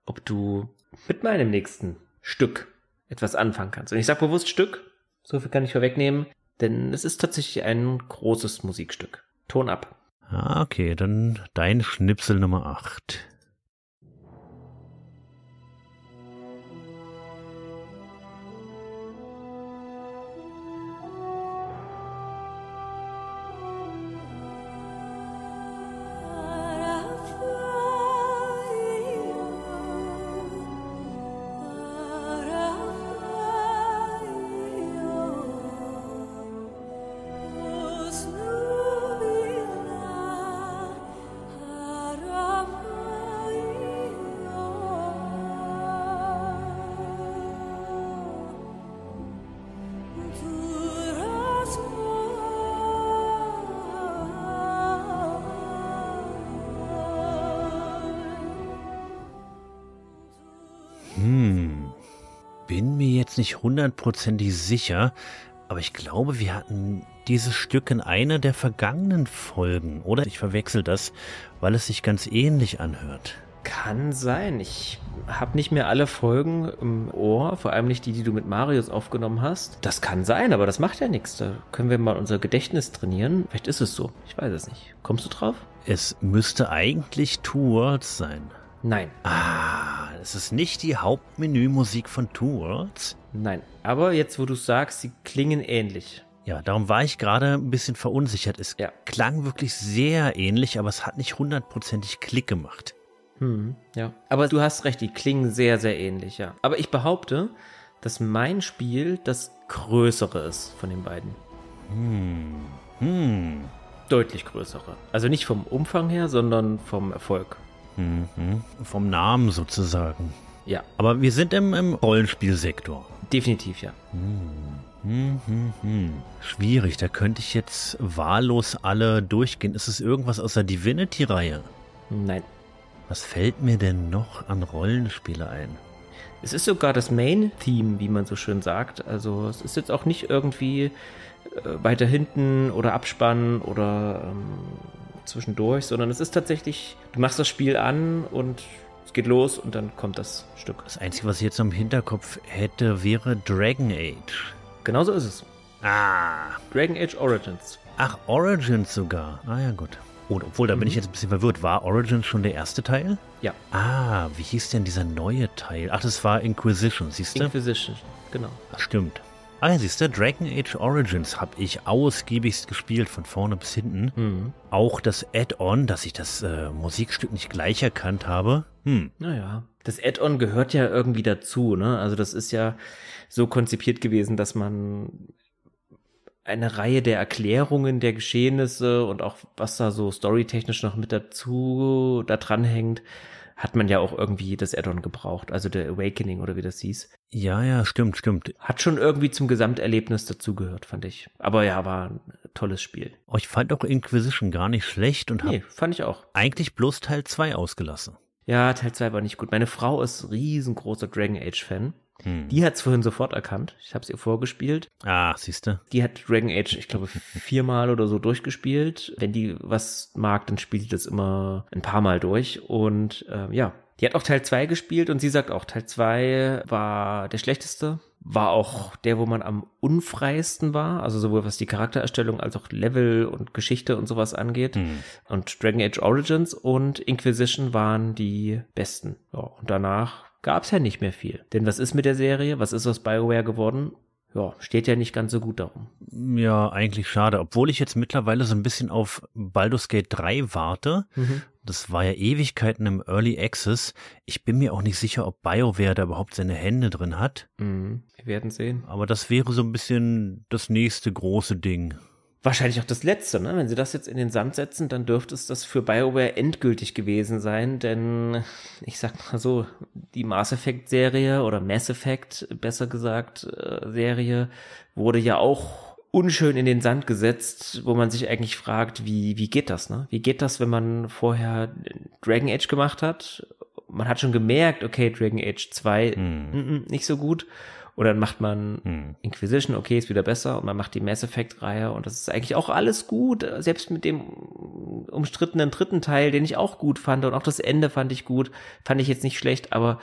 Speaker 2: ob du mit meinem nächsten Stück etwas anfangen kannst. Und ich sage bewusst Stück, so viel kann ich vorwegnehmen, denn es ist tatsächlich ein großes Musikstück. Ton ab.
Speaker 1: Ah, okay, dann dein Schnipsel Nummer 8. hundertprozentig sicher, aber ich glaube, wir hatten dieses Stück in einer der vergangenen Folgen, oder? Ich verwechsel das, weil es sich ganz ähnlich anhört.
Speaker 2: Kann sein. Ich habe nicht mehr alle Folgen im Ohr, vor allem nicht die, die du mit Marius aufgenommen hast. Das kann sein, aber das macht ja nichts. Da können wir mal unser Gedächtnis trainieren. Vielleicht ist es so. Ich weiß es nicht. Kommst du drauf?
Speaker 1: Es müsste eigentlich Two Worlds sein.
Speaker 2: Nein.
Speaker 1: Ah, es ist nicht die Hauptmenümusik von Two Worlds?
Speaker 2: Nein. Aber jetzt, wo du sagst, sie klingen ähnlich.
Speaker 1: Ja, darum war ich gerade ein bisschen verunsichert. Es
Speaker 2: Ja.
Speaker 1: klang wirklich sehr ähnlich, aber es hat nicht hundertprozentig Klick gemacht.
Speaker 2: Hm, ja. Aber du hast recht, die klingen sehr, sehr ähnlich, ja. Aber ich behaupte, dass mein Spiel das größere ist von den beiden.
Speaker 1: Hm.
Speaker 2: Deutlich größere. Also nicht vom Umfang her, sondern vom Erfolg.
Speaker 1: Mhm. Vom Namen sozusagen.
Speaker 2: Ja,
Speaker 1: Aber wir sind im, im Rollenspielsektor.
Speaker 2: definitiv ja.
Speaker 1: Hm, hm, hm. Schwierig, da könnte ich jetzt wahllos alle durchgehen. Ist es irgendwas aus der Divinity-Reihe?
Speaker 2: Nein.
Speaker 1: Was fällt mir denn noch an Rollenspiele ein?
Speaker 2: Es ist sogar das Main-Theme, wie man so schön sagt. Also es ist jetzt auch nicht irgendwie äh, weiter hinten oder Abspann oder ähm, zwischendurch, sondern es ist tatsächlich, du machst das Spiel an und es geht los und dann kommt das Stück.
Speaker 1: Das Einzige, was ich jetzt im Hinterkopf hätte, wäre Dragon Age.
Speaker 2: Genauso ist es.
Speaker 1: Ah.
Speaker 2: Dragon Age Origins.
Speaker 1: Ach, Origins sogar. Ah ja, gut. Oh, obwohl, da bin ich jetzt ein bisschen verwirrt. War Origins schon der erste Teil?
Speaker 2: Ja.
Speaker 1: Ah, wie hieß denn dieser neue Teil? Ach, das war Inquisition, siehst du?
Speaker 2: Inquisition, genau.
Speaker 1: Ach, stimmt. Ah ja, siehst du, Dragon Age Origins habe ich ausgiebigst gespielt, von vorne bis hinten.
Speaker 2: Mhm.
Speaker 1: Auch das Add-on, dass ich das äh, Musikstück nicht gleich erkannt habe. Hm.
Speaker 2: Naja, das Add-on gehört ja irgendwie dazu, ne? Also das ist ja so konzipiert gewesen, dass man eine Reihe der Erklärungen der Geschehnisse und auch was da so storytechnisch noch mit dazu da dran hängt, hat man ja auch irgendwie das Add-on gebraucht, also der Awakening oder wie das hieß.
Speaker 1: Ja, ja, stimmt, stimmt.
Speaker 2: Hat schon irgendwie zum Gesamterlebnis dazugehört, fand ich. Aber ja, war ein tolles Spiel.
Speaker 1: Oh, ich fand auch Inquisition gar nicht schlecht und habe
Speaker 2: Nee, fand ich auch.
Speaker 1: eigentlich bloß Teil 2 ausgelassen.
Speaker 2: Ja, Teil 2 war nicht gut. Meine Frau ist riesengroßer Dragon Age Fan.
Speaker 1: Hm.
Speaker 2: Die hat's vorhin sofort erkannt. Ich habe es ihr vorgespielt.
Speaker 1: Ah, siehst du?
Speaker 2: Die hat Dragon Age, ich glaube, [laughs] viermal oder so durchgespielt. Wenn die was mag, dann spielt die das immer ein paar Mal durch. Und äh, ja, die hat auch Teil 2 gespielt und sie sagt auch, Teil 2 war der schlechteste. War auch der, wo man am unfreiesten war, also sowohl was die Charaktererstellung als auch Level und Geschichte und sowas angeht. Und Dragon Age Origins und Inquisition waren die besten. Ja, und danach gab's ja nicht mehr viel. Denn was ist mit der Serie? Was ist aus BioWare geworden? Ja, steht ja nicht ganz so gut darum.
Speaker 1: Ja, eigentlich schade. Obwohl ich jetzt mittlerweile so ein bisschen auf Baldur's Gate 3 warte. Das war ja Ewigkeiten im Early Access. Ich bin mir auch nicht sicher, ob BioWare da überhaupt seine Hände drin hat.
Speaker 2: Mhm. Wir werden sehen.
Speaker 1: Aber das wäre so ein bisschen das nächste große Ding.
Speaker 2: Wahrscheinlich auch das letzte, ne? Wenn sie das jetzt in den Sand setzen, dann dürfte es das für BioWare endgültig gewesen sein, denn ich sag mal so, die Mass Effect Serie oder Mass Effect, besser gesagt, äh, Serie wurde ja auch unschön in den Sand gesetzt, wo man sich eigentlich fragt, wie, wie geht das, ne? Wie geht das, wenn man vorher Dragon Age gemacht hat? Man hat schon gemerkt, okay, Dragon Age 2, mm, mm, nicht so gut. Und dann macht man Inquisition, okay, ist wieder besser. Und man macht die Mass Effect-Reihe. Und das ist eigentlich auch alles gut. Selbst mit dem umstrittenen dritten Teil, den ich auch gut fand. Und auch das Ende fand ich gut. Fand ich jetzt nicht schlecht. Aber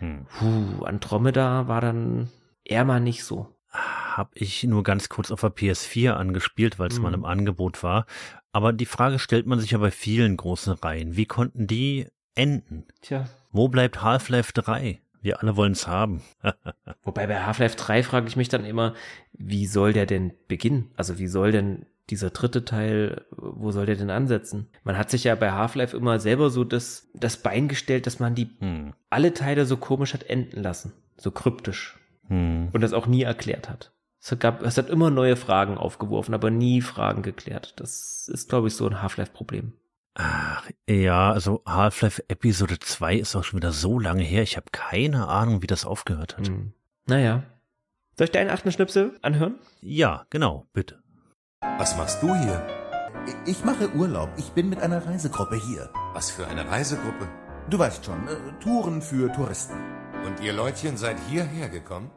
Speaker 2: puh, Andromeda war dann eher mal nicht so.
Speaker 1: Hab ich nur ganz kurz auf der PS4 angespielt, weil es mal im Angebot war. Aber die Frage stellt man sich ja bei vielen großen Reihen. Wie konnten die enden?
Speaker 2: Tja.
Speaker 1: Wo bleibt Half-Life 3? Wir alle wollen es haben. [laughs]
Speaker 2: Wobei bei Half-Life 3 frage ich mich dann immer, wie soll der denn beginnen? Also wie soll denn dieser dritte Teil, wo soll der denn ansetzen? Man hat sich ja bei Half-Life immer selber so das, das Bein gestellt, dass man die
Speaker 1: Hm.
Speaker 2: alle Teile so komisch hat enden lassen. So kryptisch.
Speaker 1: Hm.
Speaker 2: Und das auch nie erklärt hat. Es gab, es hat immer neue Fragen aufgeworfen, aber nie Fragen geklärt. Das ist, glaube ich, so ein Half-Life-Problem.
Speaker 1: Ach, ja, also Half-Life Episode 2 ist auch schon wieder so lange her. Ich habe keine Ahnung, wie das aufgehört hat.
Speaker 2: Hm. Naja. Soll ich deinen achten Schnipsel anhören?
Speaker 1: Ja, genau, bitte.
Speaker 9: Was machst du hier?
Speaker 10: Ich mache Urlaub. Ich bin mit einer Reisegruppe hier.
Speaker 9: Was für eine Reisegruppe?
Speaker 10: Du weißt schon, äh, Touren für Touristen.
Speaker 9: Und ihr Leutchen seid hierher gekommen?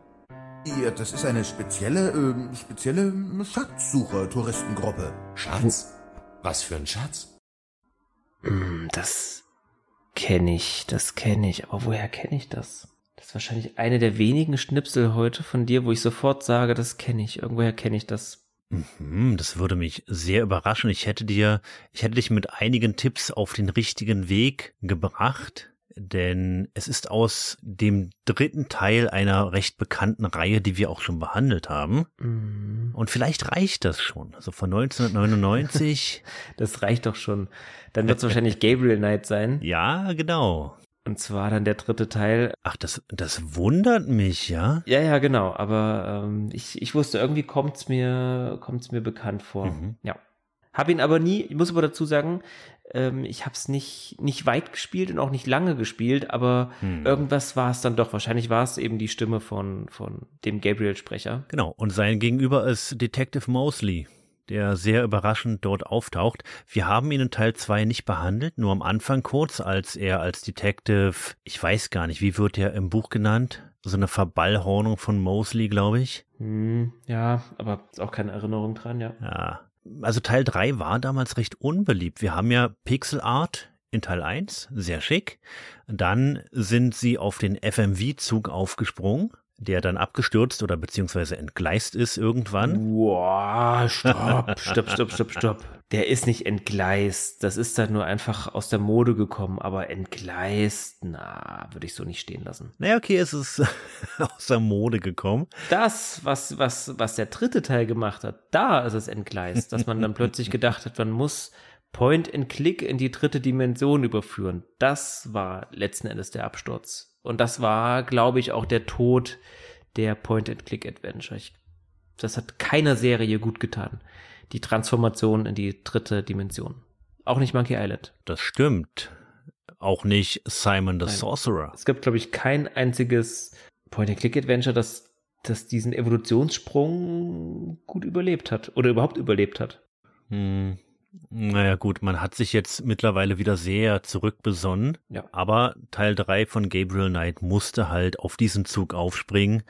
Speaker 10: Ja, das ist eine spezielle, äh, spezielle Schatzsucher-Touristengruppe.
Speaker 9: Schatz? Was für ein Schatz?
Speaker 2: Hm, Das kenne ich, das kenne ich. Aber woher kenne ich das? Das ist wahrscheinlich eine der wenigen Schnipsel heute von dir, wo ich sofort sage, das kenne ich. Irgendwoher kenne ich das.
Speaker 1: Mhm, das würde mich sehr überraschen. Ich hätte dir, ich hätte dich mit einigen Tipps auf den richtigen Weg gebracht, denn es ist aus dem dritten Teil einer recht bekannten Reihe, die wir auch schon behandelt haben.
Speaker 2: Mhm.
Speaker 1: Und vielleicht reicht das schon. Also von 1999. [laughs]
Speaker 2: Das reicht doch schon. Dann wird es wahrscheinlich Gabriel Knight sein. [laughs]
Speaker 1: ja, genau.
Speaker 2: Und zwar dann der dritte Teil.
Speaker 1: Ach, das, das wundert mich, ja?
Speaker 2: Ja, ja, genau. Aber ähm, ich, ich wusste, irgendwie kommt's mir, kommt's mir bekannt vor.
Speaker 1: Mhm.
Speaker 2: Ja. Hab ihn aber nie, ich muss aber dazu sagen, ähm, ich habe es nicht, nicht weit gespielt und auch nicht lange gespielt, aber
Speaker 1: Hm.
Speaker 2: irgendwas war es dann doch. Wahrscheinlich war es eben die Stimme von, von dem Gabriel-Sprecher.
Speaker 1: Genau. Und sein Gegenüber ist Detective Mosley, der sehr überraschend dort auftaucht. Wir haben ihn in Teil 2 nicht behandelt, nur am Anfang kurz, als er als Detective, ich weiß gar nicht, wie wird er im Buch genannt? So eine Verballhornung von Mosley, glaube ich.
Speaker 2: Hm, ja, aber ist auch keine Erinnerung dran, ja.
Speaker 1: Ja. Also Teil 3 war damals recht unbeliebt. Wir haben ja Pixel Art in Teil 1, sehr schick. Dann sind sie auf den FMV-Zug aufgesprungen, der dann abgestürzt oder beziehungsweise entgleist ist irgendwann.
Speaker 2: Wow, stopp, [laughs] stopp, stopp, stopp, stopp. Der ist nicht entgleist. Das ist dann nur einfach aus der Mode gekommen. Aber entgleist, na, würde ich so nicht stehen lassen.
Speaker 1: Naja, okay, es ist [laughs] aus der Mode gekommen.
Speaker 2: Das, was, was, was der dritte Teil gemacht hat, da ist es entgleist, dass man dann [laughs] plötzlich gedacht hat, man muss Point and Click in die dritte Dimension überführen. Das war letzten Endes der Absturz. Und das war, glaube ich, auch der Tod der Point and Click Adventure. Ich, das hat keiner Serie gut getan. Die Transformation in die dritte Dimension. Auch nicht Monkey Island.
Speaker 1: Das stimmt. Auch nicht Simon the
Speaker 2: Nein.
Speaker 1: Sorcerer.
Speaker 2: Es gibt, glaube ich, kein einziges Point-and-Click-Adventure, das, das diesen Evolutionssprung gut überlebt hat oder überhaupt überlebt hat.
Speaker 1: Hm. Naja gut, man hat sich jetzt mittlerweile wieder sehr zurückbesonnen.
Speaker 2: Ja.
Speaker 1: Aber Teil 3 von Gabriel Knight musste halt auf diesen Zug aufspringen.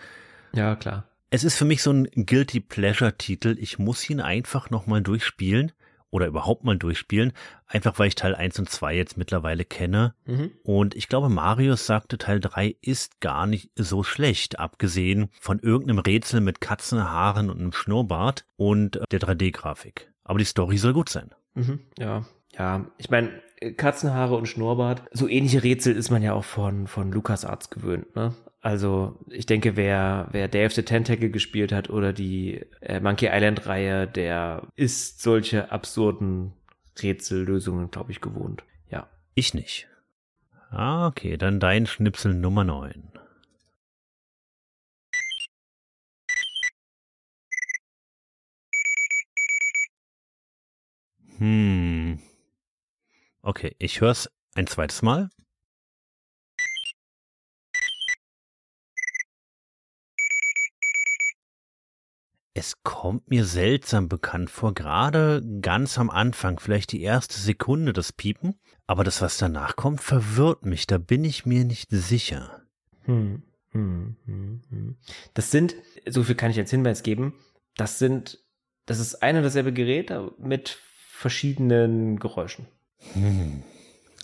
Speaker 2: Ja, klar.
Speaker 1: Es ist für mich so ein Guilty Pleasure Titel. Ich muss ihn einfach nochmal durchspielen oder überhaupt mal durchspielen, einfach weil ich Teil 1 und 2 jetzt mittlerweile kenne.
Speaker 2: Mhm.
Speaker 1: Und ich glaube, Marius sagte, Teil 3 ist gar nicht so schlecht, abgesehen von irgendeinem Rätsel mit Katzenhaaren und einem Schnurrbart und äh, der 3D-Grafik. Aber die Story soll gut sein.
Speaker 2: Mhm. Ja. Ja, ich meine, Katzenhaare und Schnurrbart, so ähnliche Rätsel ist man ja auch von, von LucasArts gewöhnt, ne? Also, ich denke, wer, wer Day of the Tentacle gespielt hat oder die äh, Monkey Island Reihe, der ist solche absurden Rätsellösungen, glaube ich, gewohnt. Ja.
Speaker 1: Ich nicht. Ah, okay, dann dein Schnipsel Nummer 9. Hm. Okay, ich hör's ein zweites Mal. Es kommt mir seltsam bekannt vor, gerade ganz am Anfang, vielleicht die erste Sekunde das Piepen, aber das, was danach kommt, verwirrt mich, da bin ich mir nicht sicher.
Speaker 2: Hm, hm, hm, hm. Das sind, so viel kann ich als Hinweis geben, das sind, das ist ein und dasselbe Gerät aber mit verschiedenen Geräuschen.
Speaker 1: Hm.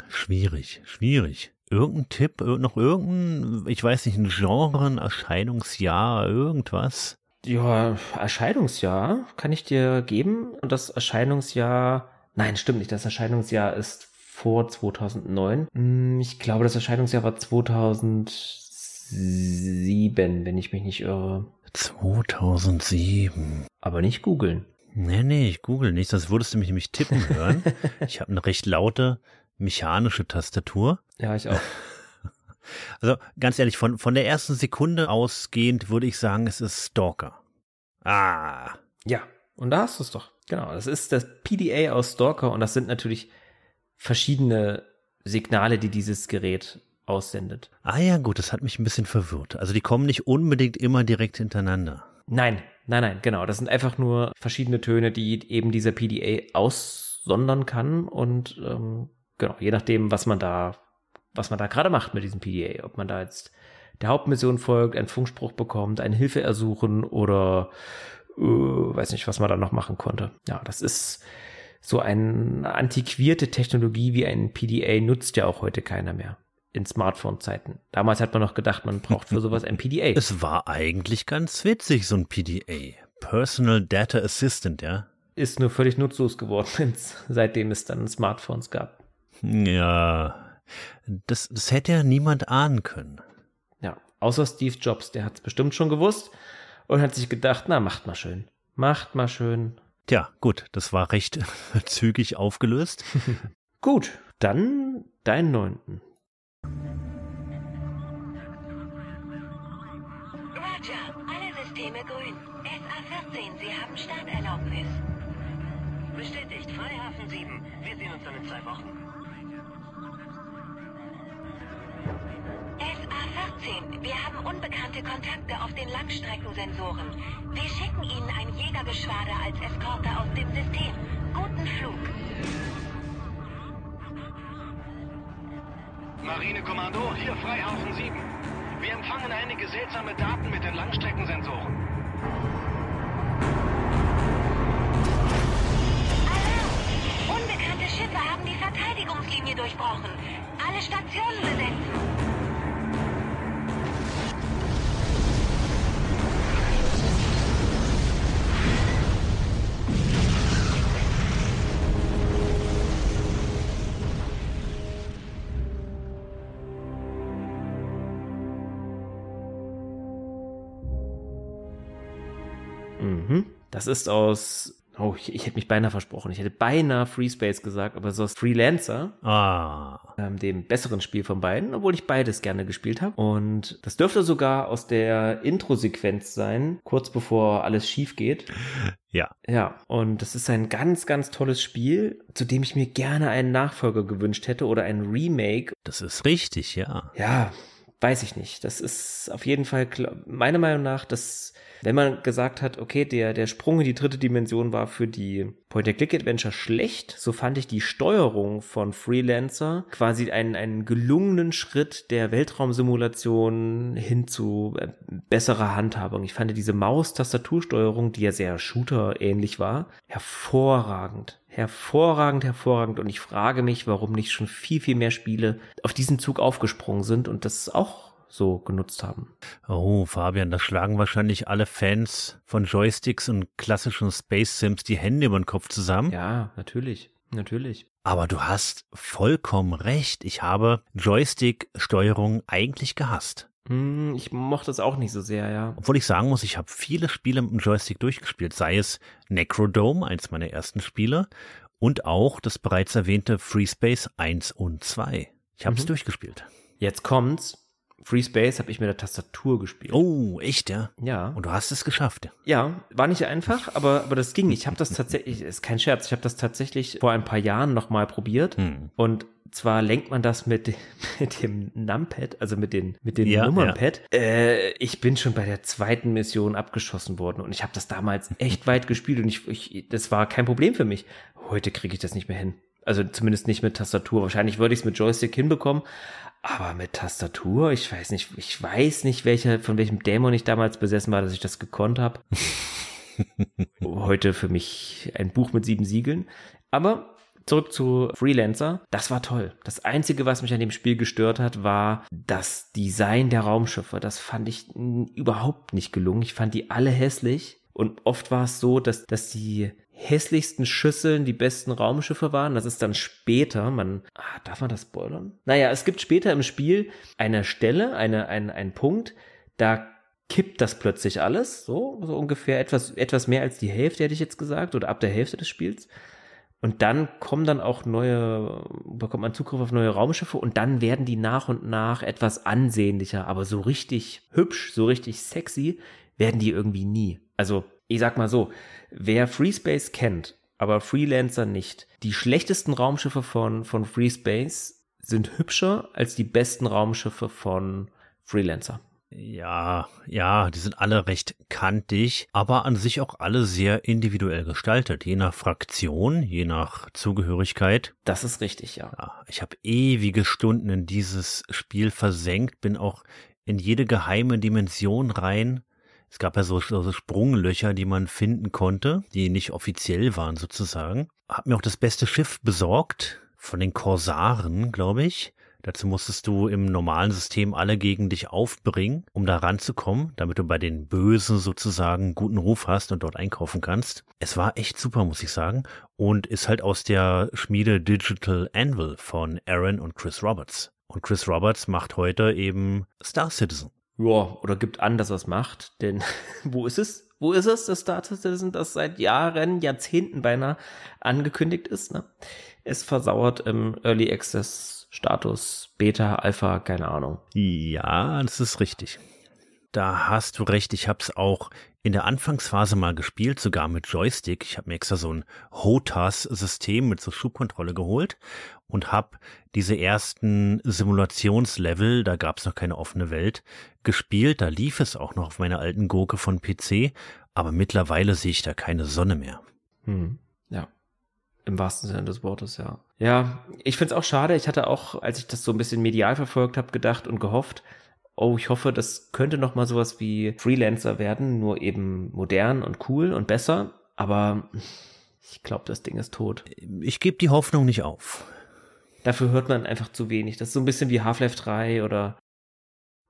Speaker 1: Schwierig, schwierig. Irgendein Tipp, noch irgendein, ich weiß nicht, ein Genre, ein Erscheinungsjahr, irgendwas?
Speaker 2: Ja, Erscheinungsjahr kann ich dir geben. Und das Erscheinungsjahr, nein, stimmt nicht, das Erscheinungsjahr ist vor 2009. Hm, Ich glaube, das Erscheinungsjahr war 2007, wenn ich mich nicht irre.
Speaker 1: 2007.
Speaker 2: Aber nicht googeln.
Speaker 1: Nee, nee, ich google nicht, sonst würdest du mich nämlich tippen hören. [laughs] ich habe eine recht laute mechanische Tastatur.
Speaker 2: Ja, ich auch. [laughs]
Speaker 1: Also ganz ehrlich, von, von der ersten Sekunde ausgehend würde ich sagen, es ist Stalker. Ah.
Speaker 2: Ja, und da hast du es doch. Genau, das ist das PDA aus Stalker und das sind natürlich verschiedene Signale, die dieses Gerät aussendet.
Speaker 1: Ah ja, gut, das hat mich ein bisschen verwirrt. Also die kommen nicht unbedingt immer direkt hintereinander.
Speaker 2: Nein, nein, nein, genau. Das sind einfach nur verschiedene Töne, die eben dieser PDA aussondern kann und ähm, genau, je nachdem, was man da, was man da gerade macht mit diesem PDA, ob man da jetzt der Hauptmission folgt, einen Funkspruch bekommt, eine Hilfe ersuchen oder äh, weiß nicht, was man da noch machen konnte. Ja, das ist so eine antiquierte Technologie wie ein PDA nutzt ja auch heute keiner mehr in Smartphone-Zeiten. Damals hat man noch gedacht, man braucht für sowas ein PDA.
Speaker 1: Es war eigentlich ganz witzig, so ein PDA. Personal Data Assistant, ja.
Speaker 2: Ist nur völlig nutzlos geworden, [laughs] seitdem es dann Smartphones gab.
Speaker 1: Ja, das, das hätte ja niemand ahnen können.
Speaker 2: Ja, außer Steve Jobs, der hat es bestimmt schon gewusst und hat sich gedacht, na, macht mal schön. Macht mal schön.
Speaker 1: Tja, gut, das war recht [laughs] zügig aufgelöst. [laughs]
Speaker 2: gut, dann deinen neunten.
Speaker 11: Uns dann in zwei Wochen.
Speaker 12: SA-14, wir haben unbekannte Kontakte auf den Langstreckensensoren. Wir schicken Ihnen ein Jägergeschwader als Eskorte aus dem System. Guten Flug.
Speaker 11: Marinekommando, hier Freihaufen 7. Wir empfangen einige seltsame Daten mit den Langstreckensensoren.
Speaker 12: Verteidigungslinie durchbrochen. Alle Stationen besetzen.
Speaker 2: Mhm. Das ist aus. Oh, ich, ich hätte mich beinahe versprochen. Ich hätte beinahe Free Space gesagt, aber so aus Freelancer.
Speaker 1: Ah.
Speaker 2: Ähm, dem besseren Spiel von beiden, obwohl ich beides gerne gespielt habe. Und das dürfte sogar aus der Intro-Sequenz sein, kurz bevor alles schief geht.
Speaker 1: Ja.
Speaker 2: Ja, und das ist ein ganz, ganz tolles Spiel, zu dem ich mir gerne einen Nachfolger gewünscht hätte oder ein Remake.
Speaker 1: Das ist richtig, ja.
Speaker 2: Ja, weiß ich nicht. Das ist auf jeden Fall, meiner Meinung nach, dass, wenn man gesagt hat, okay, der, der Sprung in die dritte Dimension war für die Point-and-Click-Adventure schlecht, so fand ich die Steuerung von Freelancer quasi einen, einen gelungenen Schritt der Weltraumsimulation hin zu äh, besserer Handhabung. Ich fand diese Maus-Tastatursteuerung, die ja sehr Shooter-ähnlich war, hervorragend. Hervorragend, hervorragend. Und ich frage mich, warum nicht schon viel, viel mehr Spiele auf diesen Zug aufgesprungen sind und das auch so genutzt haben.
Speaker 1: Oh, Fabian, da schlagen wahrscheinlich alle Fans von Joysticks und klassischen Space Sims die Hände über den Kopf zusammen.
Speaker 2: Ja, natürlich. Natürlich.
Speaker 1: Aber du hast vollkommen recht. Ich habe Joystick-Steuerung eigentlich gehasst.
Speaker 2: Hm, Ich mochte es auch nicht so sehr, ja.
Speaker 1: Obwohl ich sagen muss, ich habe viele Spiele mit dem Joystick durchgespielt, sei es Necrodome, eins meiner ersten Spiele, und auch das bereits erwähnte Free Space 1 und 2. Ich habe es
Speaker 2: Mhm.
Speaker 1: durchgespielt.
Speaker 2: Jetzt kommt's. Free Space habe ich mit der Tastatur gespielt.
Speaker 1: Oh, echt, ja?
Speaker 2: Ja.
Speaker 1: Und du hast es geschafft.
Speaker 2: Ja, war nicht einfach, aber, aber das ging. Ich habe das tatsächlich, ist kein Scherz, ich habe das tatsächlich vor ein paar Jahren nochmal probiert.
Speaker 1: Hm.
Speaker 2: Und zwar lenkt man das mit, dem- [laughs] mit dem Numpad, also mit den, mit den
Speaker 1: Ja,
Speaker 2: Nummernpad. Äh, ich bin schon bei der zweiten Mission abgeschossen worden und ich habe das damals echt weit gespielt und ich, ich, das war kein Problem für mich. Heute kriege ich das nicht mehr hin. Also zumindest nicht mit Tastatur. Wahrscheinlich würde ich es mit Joystick hinbekommen. Aber mit Tastatur, ich weiß nicht, ich weiß nicht, welcher, von welchem Dämon ich damals besessen war, dass ich das gekonnt habe. [laughs] Heute für mich ein Buch mit sieben Siegeln. Aber zurück zu Freelancer. Das war toll. Das Einzige, was mich an dem Spiel gestört hat, war das Design der Raumschiffe. Das fand ich überhaupt nicht gelungen. Ich fand die alle hässlich. Und oft war es so, dass, dass die hässlichsten Schüsseln die besten Raumschiffe waren. Das ist dann später, man, ah, darf man das spoilern? Naja, es gibt später im Spiel eine Stelle, eine, ein, ein Punkt, da kippt das plötzlich alles, so, so ungefähr etwas, etwas mehr als die Hälfte, hätte ich jetzt gesagt, oder ab der Hälfte des Spiels. Und dann kommen dann auch neue, bekommt man Zugriff auf neue Raumschiffe und dann werden die nach und nach etwas ansehnlicher, aber so richtig hübsch, so richtig sexy werden die irgendwie nie. Also, ich sag mal so, wer FreeSpace kennt, aber Freelancer nicht, die schlechtesten Raumschiffe von, von FreeSpace sind hübscher als die besten Raumschiffe von Freelancer.
Speaker 1: Ja, ja, die sind alle recht kantig, aber an sich auch alle sehr individuell gestaltet, je nach Fraktion, je nach Zugehörigkeit.
Speaker 2: Das ist richtig, ja.
Speaker 1: Ja, ich habe ewige Stunden in dieses Spiel versenkt, bin auch in jede geheime Dimension rein. Es gab ja so, so Sprunglöcher, die man finden konnte, die nicht offiziell waren sozusagen. Hab mir auch das beste Schiff besorgt von den Korsaren, glaube ich. Dazu musstest du im normalen System alle gegen dich aufbringen, um da ranzukommen, damit du bei den Bösen sozusagen guten Ruf hast und dort einkaufen kannst. Es war echt super, muss ich sagen. Und ist halt aus der Schmiede Digital Anvil von Aaron und Chris Roberts. Und Chris Roberts macht heute eben Star Citizen.
Speaker 2: Ja, oder gibt an, dass er es macht. Denn [laughs] wo ist es? Wo ist es, das Star Citizen, das seit Jahren, Jahrzehnten beinahe angekündigt ist? Ne? Es versauert im Early Access Status, Beta, Alpha, keine Ahnung.
Speaker 1: Ja, das ist richtig. Da hast du recht. Ich habe es auch in der Anfangsphase mal gespielt, sogar mit Joystick. Ich habe mir extra so ein HOTAS-System mit so Schubkontrolle geholt und habe diese ersten Simulationslevel, da gab es noch keine offene Welt, gespielt. Da lief es auch noch auf meiner alten Gurke von PC, aber mittlerweile sehe ich da keine Sonne mehr.
Speaker 2: Hm. Im wahrsten Sinne des Wortes, ja. Ja, ich find's auch schade. Ich hatte auch, als ich das so ein bisschen medial verfolgt habe, gedacht und gehofft, oh, ich hoffe, das könnte noch mal sowas wie Freelancer werden, nur eben modern und cool und besser. Aber ich glaube, das Ding ist tot.
Speaker 1: Ich gebe die Hoffnung nicht auf.
Speaker 2: Dafür hört man einfach zu wenig. Das ist so ein bisschen wie Half-Life 3 oder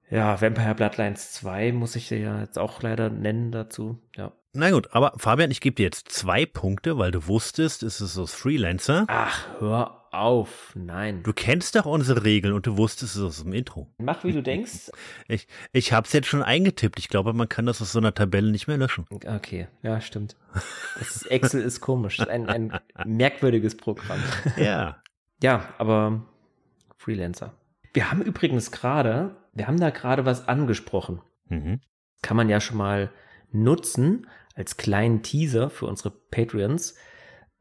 Speaker 2: ja, Vampire Bloodlines 2 muss ich ja jetzt auch leider nennen dazu. Ja.
Speaker 1: Na gut, aber Fabian, ich gebe dir jetzt zwei Punkte, weil du wusstest, es ist aus Freelancer.
Speaker 2: Ach, hör auf, nein.
Speaker 1: Du kennst doch unsere Regeln und du wusstest es aus dem Intro.
Speaker 2: Mach, wie du denkst. [laughs]
Speaker 1: Ich, ich habe es jetzt schon eingetippt. Ich glaube, man kann das aus so einer Tabelle nicht mehr löschen.
Speaker 2: Okay, ja, stimmt. Das Excel ist komisch. Ein, ein merkwürdiges Programm.
Speaker 1: Ja. [laughs]
Speaker 2: Ja, aber Freelancer. Wir haben übrigens gerade, wir haben da gerade was angesprochen.
Speaker 1: Mhm.
Speaker 2: Kann man ja schon mal nutzen als kleinen Teaser für unsere Patreons.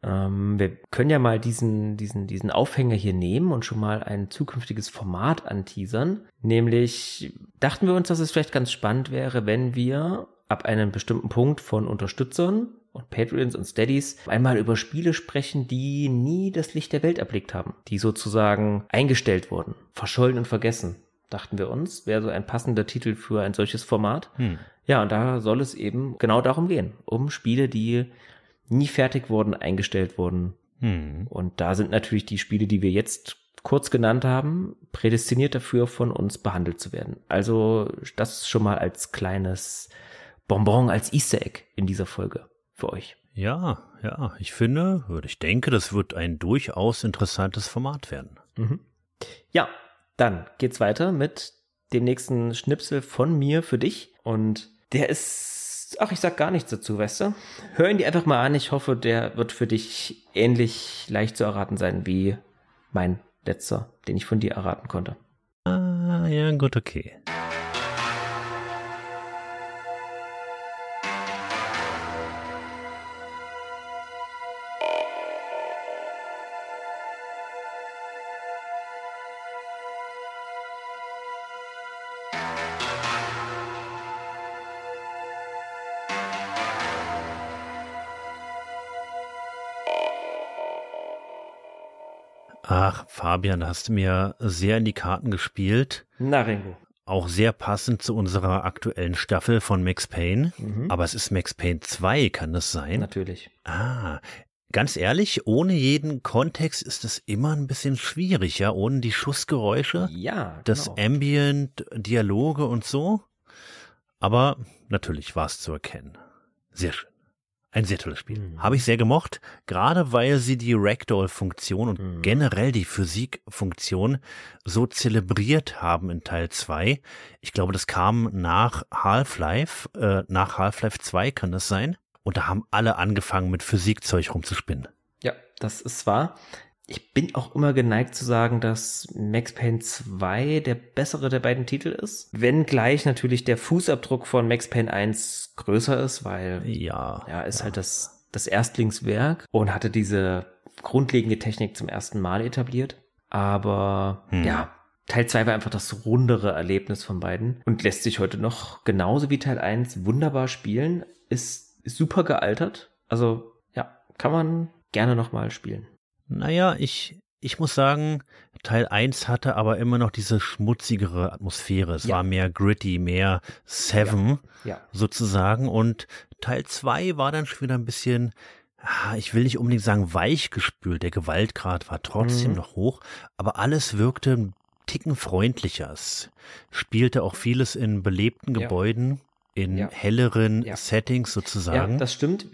Speaker 2: Ähm, wir können ja mal diesen, diesen, diesen Aufhänger hier nehmen und schon mal ein zukünftiges Format anteasern. Nämlich dachten wir uns, dass es vielleicht ganz spannend wäre, wenn wir ab einem bestimmten Punkt von Unterstützern und Patreons und Steadies einmal über Spiele sprechen, die nie das Licht der Welt erblickt haben, die sozusagen eingestellt wurden, verschollen und vergessen, dachten wir uns, wäre so ein passender Titel für ein solches Format.
Speaker 1: Hm.
Speaker 2: Ja, und da soll es eben genau darum gehen, um Spiele, die nie fertig wurden, eingestellt wurden.
Speaker 1: Hm.
Speaker 2: Und da sind natürlich die Spiele, die wir jetzt kurz genannt haben, prädestiniert dafür, von uns behandelt zu werden. Also das schon mal als kleines Bonbon, als Easter Egg in dieser Folge für euch.
Speaker 1: Ja, ja, ich finde, oder ich denke, das wird ein durchaus interessantes Format werden.
Speaker 2: Mhm. Ja, dann geht's weiter mit dem nächsten Schnipsel von mir für dich. Und der ist, ach, ich sag gar nichts dazu, weißt du? Hör ihn dir einfach mal an. Ich hoffe, der wird für dich ähnlich leicht zu erraten sein wie mein letzter, den ich von dir erraten konnte.
Speaker 1: Ah, ja, gut, okay. Ach, Fabian, hast du mir sehr in die Karten gespielt.
Speaker 2: Na, Ringo.
Speaker 1: Auch sehr passend zu unserer aktuellen Staffel von Max Payne.
Speaker 2: Mhm.
Speaker 1: Aber es ist Max Payne 2, kann das sein?
Speaker 2: Natürlich.
Speaker 1: Ah, ganz ehrlich, ohne jeden Kontext ist es immer ein bisschen schwierig, ja, ohne die Schussgeräusche,
Speaker 2: Ja,
Speaker 1: das
Speaker 2: genau.
Speaker 1: Ambient, Dialoge und so. Aber natürlich war es zu erkennen. Sehr schön. Ein sehr tolles Spiel.
Speaker 2: Mhm.
Speaker 1: Habe ich sehr gemocht, gerade weil sie die Ragdoll-Funktion und
Speaker 2: Mhm.
Speaker 1: generell die Physik-Funktion so zelebriert haben in Teil 2. Ich glaube, das kam nach Half-Life, äh, nach Half-Life 2 kann das sein. Und da haben alle angefangen mit Physikzeug rumzuspinnen.
Speaker 2: Ja, das ist wahr. Ich bin auch immer geneigt zu sagen, dass Max Payne 2 der bessere der beiden Titel ist. Wenngleich natürlich der Fußabdruck von Max Payne 1 größer ist, weil
Speaker 1: Ja.
Speaker 2: ja, ist halt das, das Erstlingswerk und hatte diese grundlegende Technik zum ersten Mal etabliert. Aber
Speaker 1: Hm.
Speaker 2: ja, Teil 2 war einfach das rundere Erlebnis von beiden und lässt sich heute noch genauso wie Teil 1 wunderbar spielen. Ist, ist super gealtert. Also ja, kann man gerne nochmal spielen.
Speaker 1: Naja, ich, Ich muss sagen, Teil 1 hatte aber immer noch diese schmutzigere Atmosphäre. Es
Speaker 2: Ja.
Speaker 1: war mehr gritty, mehr Seven
Speaker 2: Ja.
Speaker 1: sozusagen. Und Teil 2 war dann schon wieder ein bisschen, ah, ich will nicht unbedingt sagen weichgespült. Der Gewaltgrad war trotzdem
Speaker 2: Mhm.
Speaker 1: noch hoch, aber alles wirkte ein Ticken freundlicher. Es spielte auch vieles in belebten
Speaker 2: Ja.
Speaker 1: Gebäuden, in
Speaker 2: Ja.
Speaker 1: helleren
Speaker 2: Ja.
Speaker 1: Settings sozusagen.
Speaker 2: Ja, das stimmt.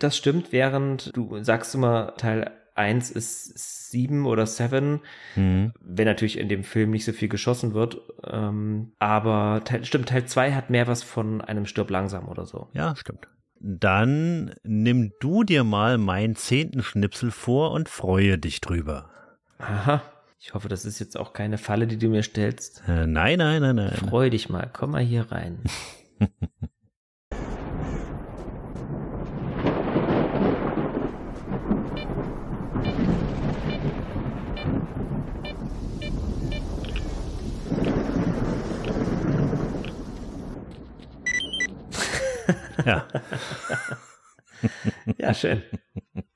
Speaker 2: Das stimmt, während du sagst immer, Teil 1 ist 7 oder 7,
Speaker 1: Mhm.
Speaker 2: wenn natürlich in dem Film nicht so viel geschossen wird. Ähm, aber Teil, stimmt, Teil 2 hat mehr was von einem Stirb langsam oder so.
Speaker 1: Ja, stimmt. Dann nimm du dir mal meinen zehnten Schnipsel vor und freue dich drüber.
Speaker 2: Aha. Ich hoffe, das ist jetzt auch keine Falle, die du mir stellst.
Speaker 1: Äh, nein, nein, nein, nein.
Speaker 2: Freu dich mal, komm mal hier rein. [laughs]
Speaker 1: Ja. [laughs]
Speaker 2: Ja, schön.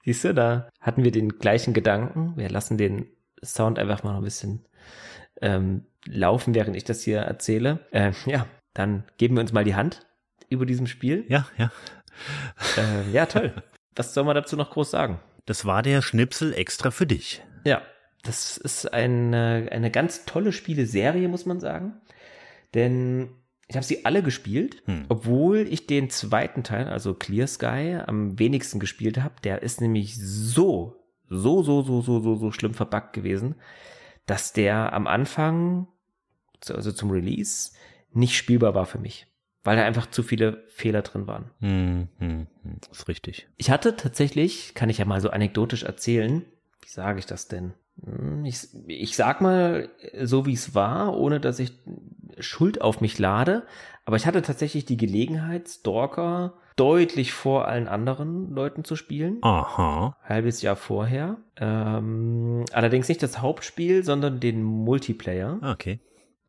Speaker 2: Siehst du, da hatten wir den gleichen Gedanken. Wir lassen den Sound einfach mal noch ein bisschen ähm, laufen, während ich das hier erzähle. Äh, ja, dann geben wir uns mal die Hand über diesem Spiel.
Speaker 1: Ja, ja.
Speaker 2: Äh, ja, toll. Was soll man dazu noch groß sagen?
Speaker 1: Das war der Schnipsel extra für dich.
Speaker 2: Ja, das ist eine, eine ganz tolle Spieleserie, muss man sagen. Denn ich habe sie alle gespielt,
Speaker 1: Hm.
Speaker 2: obwohl ich den zweiten Teil, also Clear Sky, am wenigsten gespielt habe. Der ist nämlich so, so, so, so, so, so, so schlimm verbuggt gewesen, dass der am Anfang, also zum Release, nicht spielbar war für mich. Weil da einfach zu viele Fehler drin waren.
Speaker 1: Hm, hm, hm. Ist richtig.
Speaker 2: Ich hatte tatsächlich, kann ich ja mal so anekdotisch erzählen, wie sage ich das denn? Hm, Ich, ich sag mal so, wie es war, ohne dass ich Schuld auf mich lade. Aber ich hatte tatsächlich die Gelegenheit, Stalker deutlich vor allen anderen Leuten zu spielen.
Speaker 1: Aha.
Speaker 2: Halbes Jahr vorher. Ähm, allerdings nicht das Hauptspiel, sondern den Multiplayer.
Speaker 1: Okay.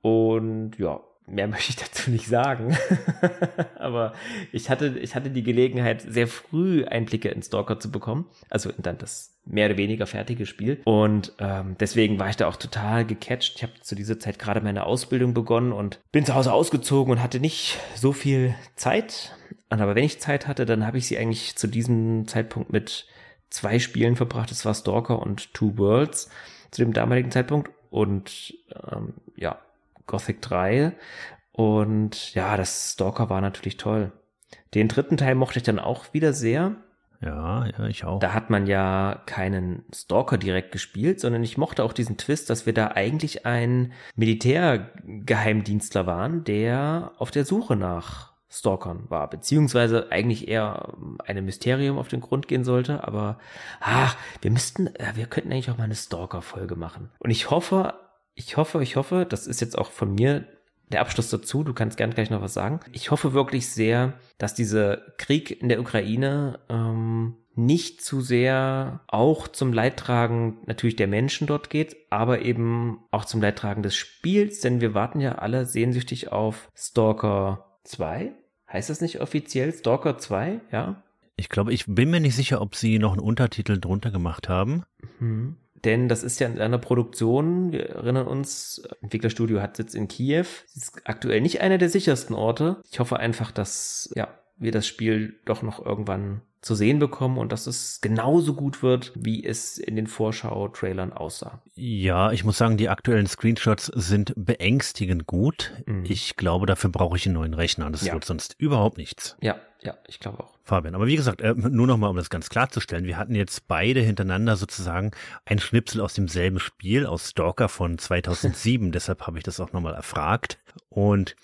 Speaker 2: Und ja, mehr [laughs] möchte ich dazu nicht sagen. [laughs] Aber ich hatte, ich hatte die Gelegenheit, sehr früh Einblicke in Stalker zu bekommen. Also in dann das mehr oder weniger fertige Spiel. Und ähm, deswegen war ich da auch total gecatcht. Ich habe zu dieser Zeit gerade meine Ausbildung begonnen und bin zu Hause ausgezogen und hatte nicht so viel Zeit. Aber wenn ich Zeit hatte, dann habe ich sie eigentlich zu diesem Zeitpunkt mit zwei Spielen verbracht. Das war Stalker und Two Worlds zu dem damaligen Zeitpunkt. Und ähm, ja, Gothic 3. Und ja, das Stalker war natürlich toll. Den dritten Teil mochte ich dann auch wieder sehr.
Speaker 1: Ja, ja, ich auch.
Speaker 2: Da hat man ja keinen Stalker direkt gespielt, sondern ich mochte auch diesen Twist, dass wir da eigentlich ein Militärgeheimdienstler waren, der auf der Suche nach Stalkern war, beziehungsweise eigentlich eher einem Mysterium auf den Grund gehen sollte, aber ach, wir müssten, äh, wir könnten eigentlich auch mal eine Stalker-Folge machen. Und ich hoffe, ich hoffe, ich hoffe, das ist jetzt auch von mir der Abschluss dazu, du kannst gern gleich noch was sagen. Ich hoffe wirklich sehr, dass dieser Krieg in der Ukraine ähm, nicht zu sehr auch zum Leidtragen natürlich der Menschen dort geht, aber eben auch zum Leidtragen des Spiels, denn wir warten ja alle sehnsüchtig auf Stalker 2. Heißt das nicht offiziell Stalker 2? Ja.
Speaker 1: Ich glaube, ich bin mir nicht sicher, ob sie noch einen Untertitel drunter gemacht haben.
Speaker 2: Mhm. Denn das ist ja in einer Produktion, wir erinnern uns, Entwicklerstudio hat Sitz in Kiew. Es ist aktuell nicht einer der sichersten Orte. Ich hoffe einfach, dass ja, wir das Spiel doch noch irgendwann zu sehen bekommen und dass es genauso gut wird, wie es in den Vorschau-Trailern aussah.
Speaker 1: Ja, ich muss sagen, die aktuellen Screenshots sind beängstigend gut.
Speaker 2: Mhm.
Speaker 1: Ich glaube, dafür brauche ich einen neuen Rechner. Das
Speaker 2: Ja.
Speaker 1: wird sonst überhaupt nichts.
Speaker 2: Ja, ja, ich glaube auch.
Speaker 1: Fabian. Aber wie gesagt, äh, nur noch mal, um das ganz klarzustellen, wir hatten jetzt beide hintereinander sozusagen ein Schnipsel aus demselben Spiel, aus Stalker von 2007. [laughs] Deshalb habe ich das auch nochmal erfragt. Und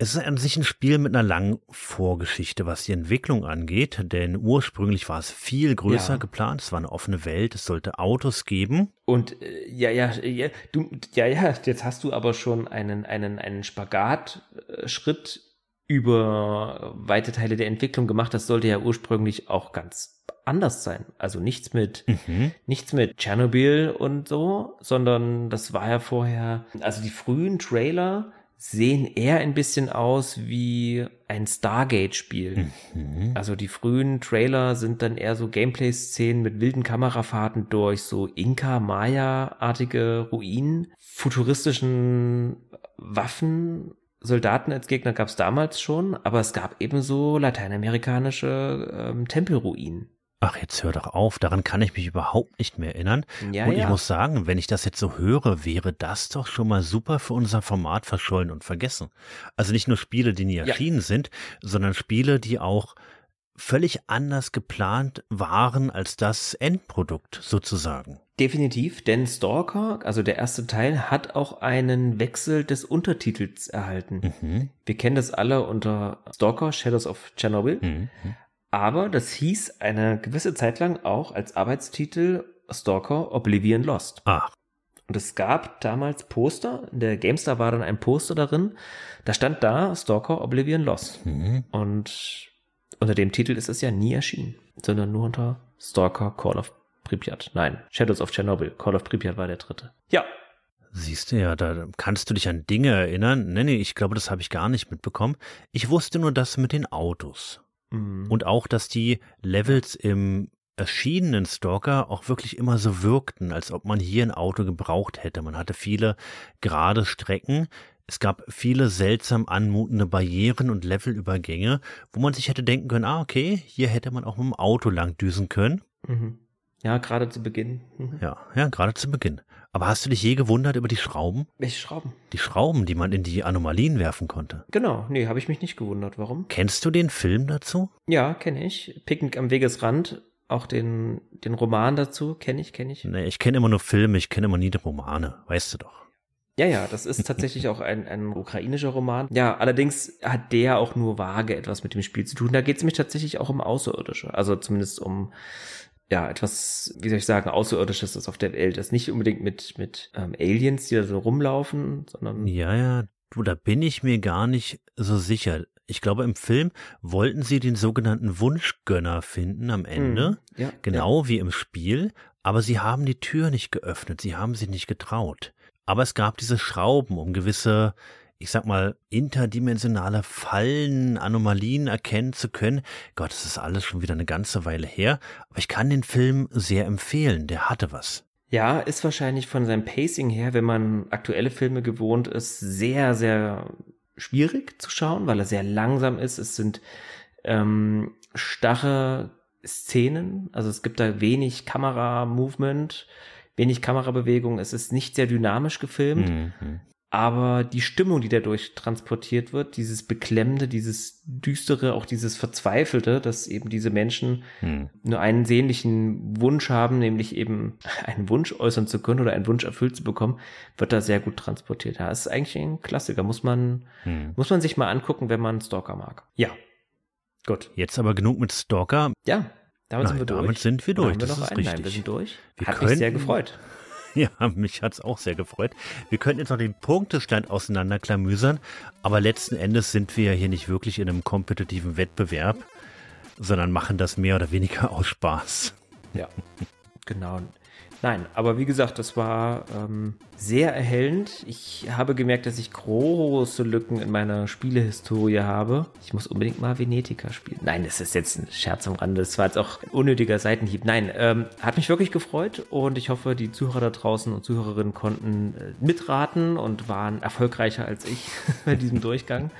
Speaker 1: es ist an sich ein Spiel mit einer langen Vorgeschichte, was die Entwicklung angeht, denn ursprünglich war es viel größer
Speaker 2: Ja.
Speaker 1: geplant. Es war eine offene Welt, es sollte Autos geben.
Speaker 2: Und äh, ja, ja, ja, du, ja, ja, jetzt hast du aber schon einen, einen, einen Spagatschritt über weite Teile der Entwicklung gemacht. Das sollte ja ursprünglich auch ganz anders sein. Also nichts mit,
Speaker 1: Mhm.
Speaker 2: nichts mit Tschernobyl und so, sondern das war ja vorher, also die frühen Trailer sehen eher ein bisschen aus wie ein Stargate-Spiel.
Speaker 1: Mhm.
Speaker 2: Also die frühen Trailer sind dann eher so Gameplay-Szenen mit wilden Kamerafahrten durch so Inka-Maya-artige Ruinen, futuristischen Waffen. Soldaten als Gegner gab es damals schon, aber es gab ebenso lateinamerikanische ähm, Tempelruinen.
Speaker 1: Ach, jetzt hör doch auf, daran kann ich mich überhaupt nicht mehr erinnern.
Speaker 2: Ja,
Speaker 1: und ich
Speaker 2: ja.
Speaker 1: muss sagen, wenn ich das jetzt so höre, wäre das doch schon mal super für unser Format verschollen und vergessen. Also nicht nur Spiele, die nie
Speaker 2: Ja.
Speaker 1: erschienen sind, sondern Spiele, die auch völlig anders geplant waren als das Endprodukt sozusagen.
Speaker 2: Definitiv, denn Stalker, also der erste Teil, hat auch einen Wechsel des Untertitels erhalten.
Speaker 1: Mhm.
Speaker 2: Wir kennen das alle unter Stalker, Shadows of Chernobyl.
Speaker 1: Mhm.
Speaker 2: Aber das hieß eine gewisse Zeit lang auch als Arbeitstitel Stalker Oblivion Lost.
Speaker 1: Ach.
Speaker 2: Und es gab damals Poster, in der GameStar war dann ein Poster darin, da stand da Stalker Oblivion Lost.
Speaker 1: Mhm.
Speaker 2: Und unter dem Titel ist es ja nie erschienen, sondern nur unter Stalker Call of Pripyat. Nein, Shadows of Chernobyl. Call of Pripyat war der dritte. Ja,
Speaker 1: Siehst du ja, da kannst du dich an Dinge erinnern. Nee, nee, ich glaube, das habe ich gar nicht mitbekommen. Ich wusste nur das mit den Autos.
Speaker 2: Mhm.
Speaker 1: Und auch, dass die Levels im erschienenen Stalker auch wirklich immer so wirkten, als ob man hier ein Auto gebraucht hätte. Man hatte viele gerade Strecken. Es gab viele seltsam anmutende Barrieren und Levelübergänge, wo man sich hätte denken können, ah, okay, hier hätte man auch mit dem Auto lang düsen können.
Speaker 2: Mhm. Ja, gerade zu Beginn. Mhm.
Speaker 1: Ja, ja, gerade zu Beginn. Aber hast du dich je gewundert über die Schrauben?
Speaker 2: Welche Schrauben?
Speaker 1: Die Schrauben, die man in die Anomalien werfen konnte.
Speaker 2: Genau, nee, habe ich mich nicht gewundert. Warum?
Speaker 1: Kennst du den Film dazu?
Speaker 2: Ja, kenne ich. Picknick am Wegesrand, auch den, den Roman dazu, kenne ich, kenne ich.
Speaker 1: Nee, ich kenne immer nur Filme, ich kenne immer nie die Romane, weißt du doch.
Speaker 2: Ja, ja, das ist tatsächlich auch ein, ein ukrainischer Roman. Ja, allerdings hat der auch nur vage etwas mit dem Spiel zu tun. Da geht es mich tatsächlich auch um Außerirdische. Also zumindest um ja, etwas, wie soll ich sagen, Außerirdisches, das auf der Welt ist. Nicht unbedingt mit, mit ähm, Aliens, die da so rumlaufen, sondern.
Speaker 1: Ja, ja, du, da bin ich mir gar nicht so sicher. Ich glaube, im Film wollten sie den sogenannten Wunschgönner finden am Ende.
Speaker 2: Mhm, ja,
Speaker 1: genau wie im Spiel. Aber sie haben die Tür nicht geöffnet. Sie haben sich nicht getraut. Aber es gab diese Schrauben, um gewisse, ich sag mal, interdimensionale Fallen, Anomalien erkennen zu können. Gott, das ist alles schon wieder eine ganze Weile her. Aber ich kann den Film sehr empfehlen. Der hatte was.
Speaker 2: Ja, ist wahrscheinlich von seinem Pacing her, wenn man aktuelle Filme gewohnt ist, sehr, sehr schwierig zu schauen, weil er sehr langsam ist. Es sind ähm, starre Szenen, also es gibt da wenig Kamera-Movement, wenig Kamerabewegung. Es ist nicht sehr dynamisch gefilmt.
Speaker 1: Mhm.
Speaker 2: Aber die Stimmung, die dadurch transportiert wird, dieses Beklemmende, dieses Düstere, auch dieses Verzweifelte, dass eben diese Menschen
Speaker 1: Hm.
Speaker 2: nur einen sehnlichen Wunsch haben, nämlich eben [laughs] einen Wunsch äußern zu können oder einen Wunsch erfüllt zu bekommen, wird da sehr gut transportiert. Ja, ist eigentlich ein Klassiker. Muss man,
Speaker 1: Hm.
Speaker 2: muss man sich mal angucken, wenn man Stalker mag. Ja. Gut.
Speaker 1: Jetzt aber genug mit Stalker.
Speaker 2: Ja, damit
Speaker 1: Nein,
Speaker 2: sind wir durch.
Speaker 1: damit sind wir durch,
Speaker 2: Haben wir
Speaker 1: das
Speaker 2: noch
Speaker 1: ist
Speaker 2: einen? Nein,
Speaker 1: richtig.
Speaker 2: wir sind durch.
Speaker 1: Wir
Speaker 2: Hat mich sehr
Speaker 1: könnten-
Speaker 2: gefreut. [laughs]
Speaker 1: Ja, mich hat's auch sehr gefreut. Wir könnten jetzt noch den Punktestand auseinanderklamüsern, aber letzten Endes sind wir ja hier nicht wirklich in einem kompetitiven Wettbewerb, sondern machen das mehr oder weniger aus Spaß.
Speaker 2: Ja, genau. Nein, aber wie gesagt, das war ähm, sehr erhellend. Ich habe gemerkt, dass ich große Lücken in meiner Spielehistorie habe. Ich muss unbedingt mal Venetica spielen. Nein, das ist jetzt ein Scherz am Rande. Das war jetzt auch ein unnötiger Seitenhieb. Nein, ähm, hat mich wirklich gefreut und ich hoffe, die Zuhörer da draußen und Zuhörerinnen konnten äh, mitraten und waren erfolgreicher als ich [laughs] bei diesem Durchgang.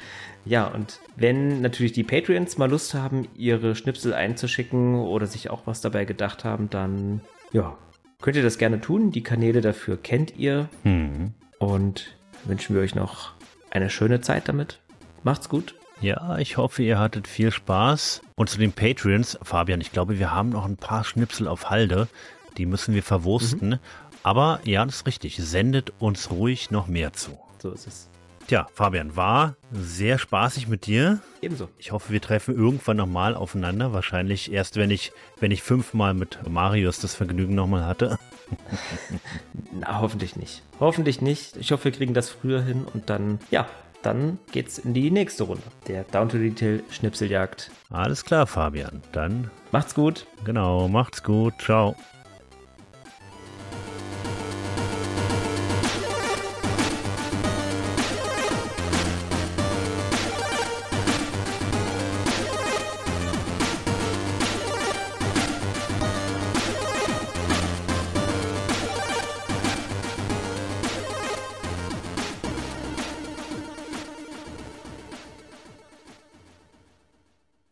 Speaker 2: Ja, und wenn natürlich die Patreons mal Lust haben, ihre Schnipsel einzuschicken oder sich auch was dabei gedacht haben, dann ja, könnt ihr das gerne tun. Die Kanäle dafür kennt ihr.
Speaker 1: Hm.
Speaker 2: Und wünschen wir euch noch eine schöne Zeit damit. Macht's gut.
Speaker 1: Ja, ich hoffe, ihr hattet viel Spaß. Und zu den Patreons, Fabian, ich glaube, wir haben noch ein paar Schnipsel auf Halde. Die müssen wir verwursten. Aber ja, das ist richtig. Sendet uns ruhig noch mehr zu.
Speaker 2: So ist es.
Speaker 1: Tja, Fabian, war sehr spaßig mit dir.
Speaker 2: Ebenso.
Speaker 1: Ich hoffe, wir treffen irgendwann nochmal aufeinander. Wahrscheinlich erst, wenn ich, wenn ich fünfmal mit Marius das Vergnügen nochmal hatte. [laughs]
Speaker 2: Na, hoffentlich nicht. Hoffentlich nicht. Ich hoffe, wir kriegen das früher hin und dann, ja, dann geht's in die nächste Runde. Der Down to Detail Schnipseljagd.
Speaker 1: Alles klar, Fabian. Dann
Speaker 2: Macht's gut.
Speaker 1: genau, macht's gut. Ciao.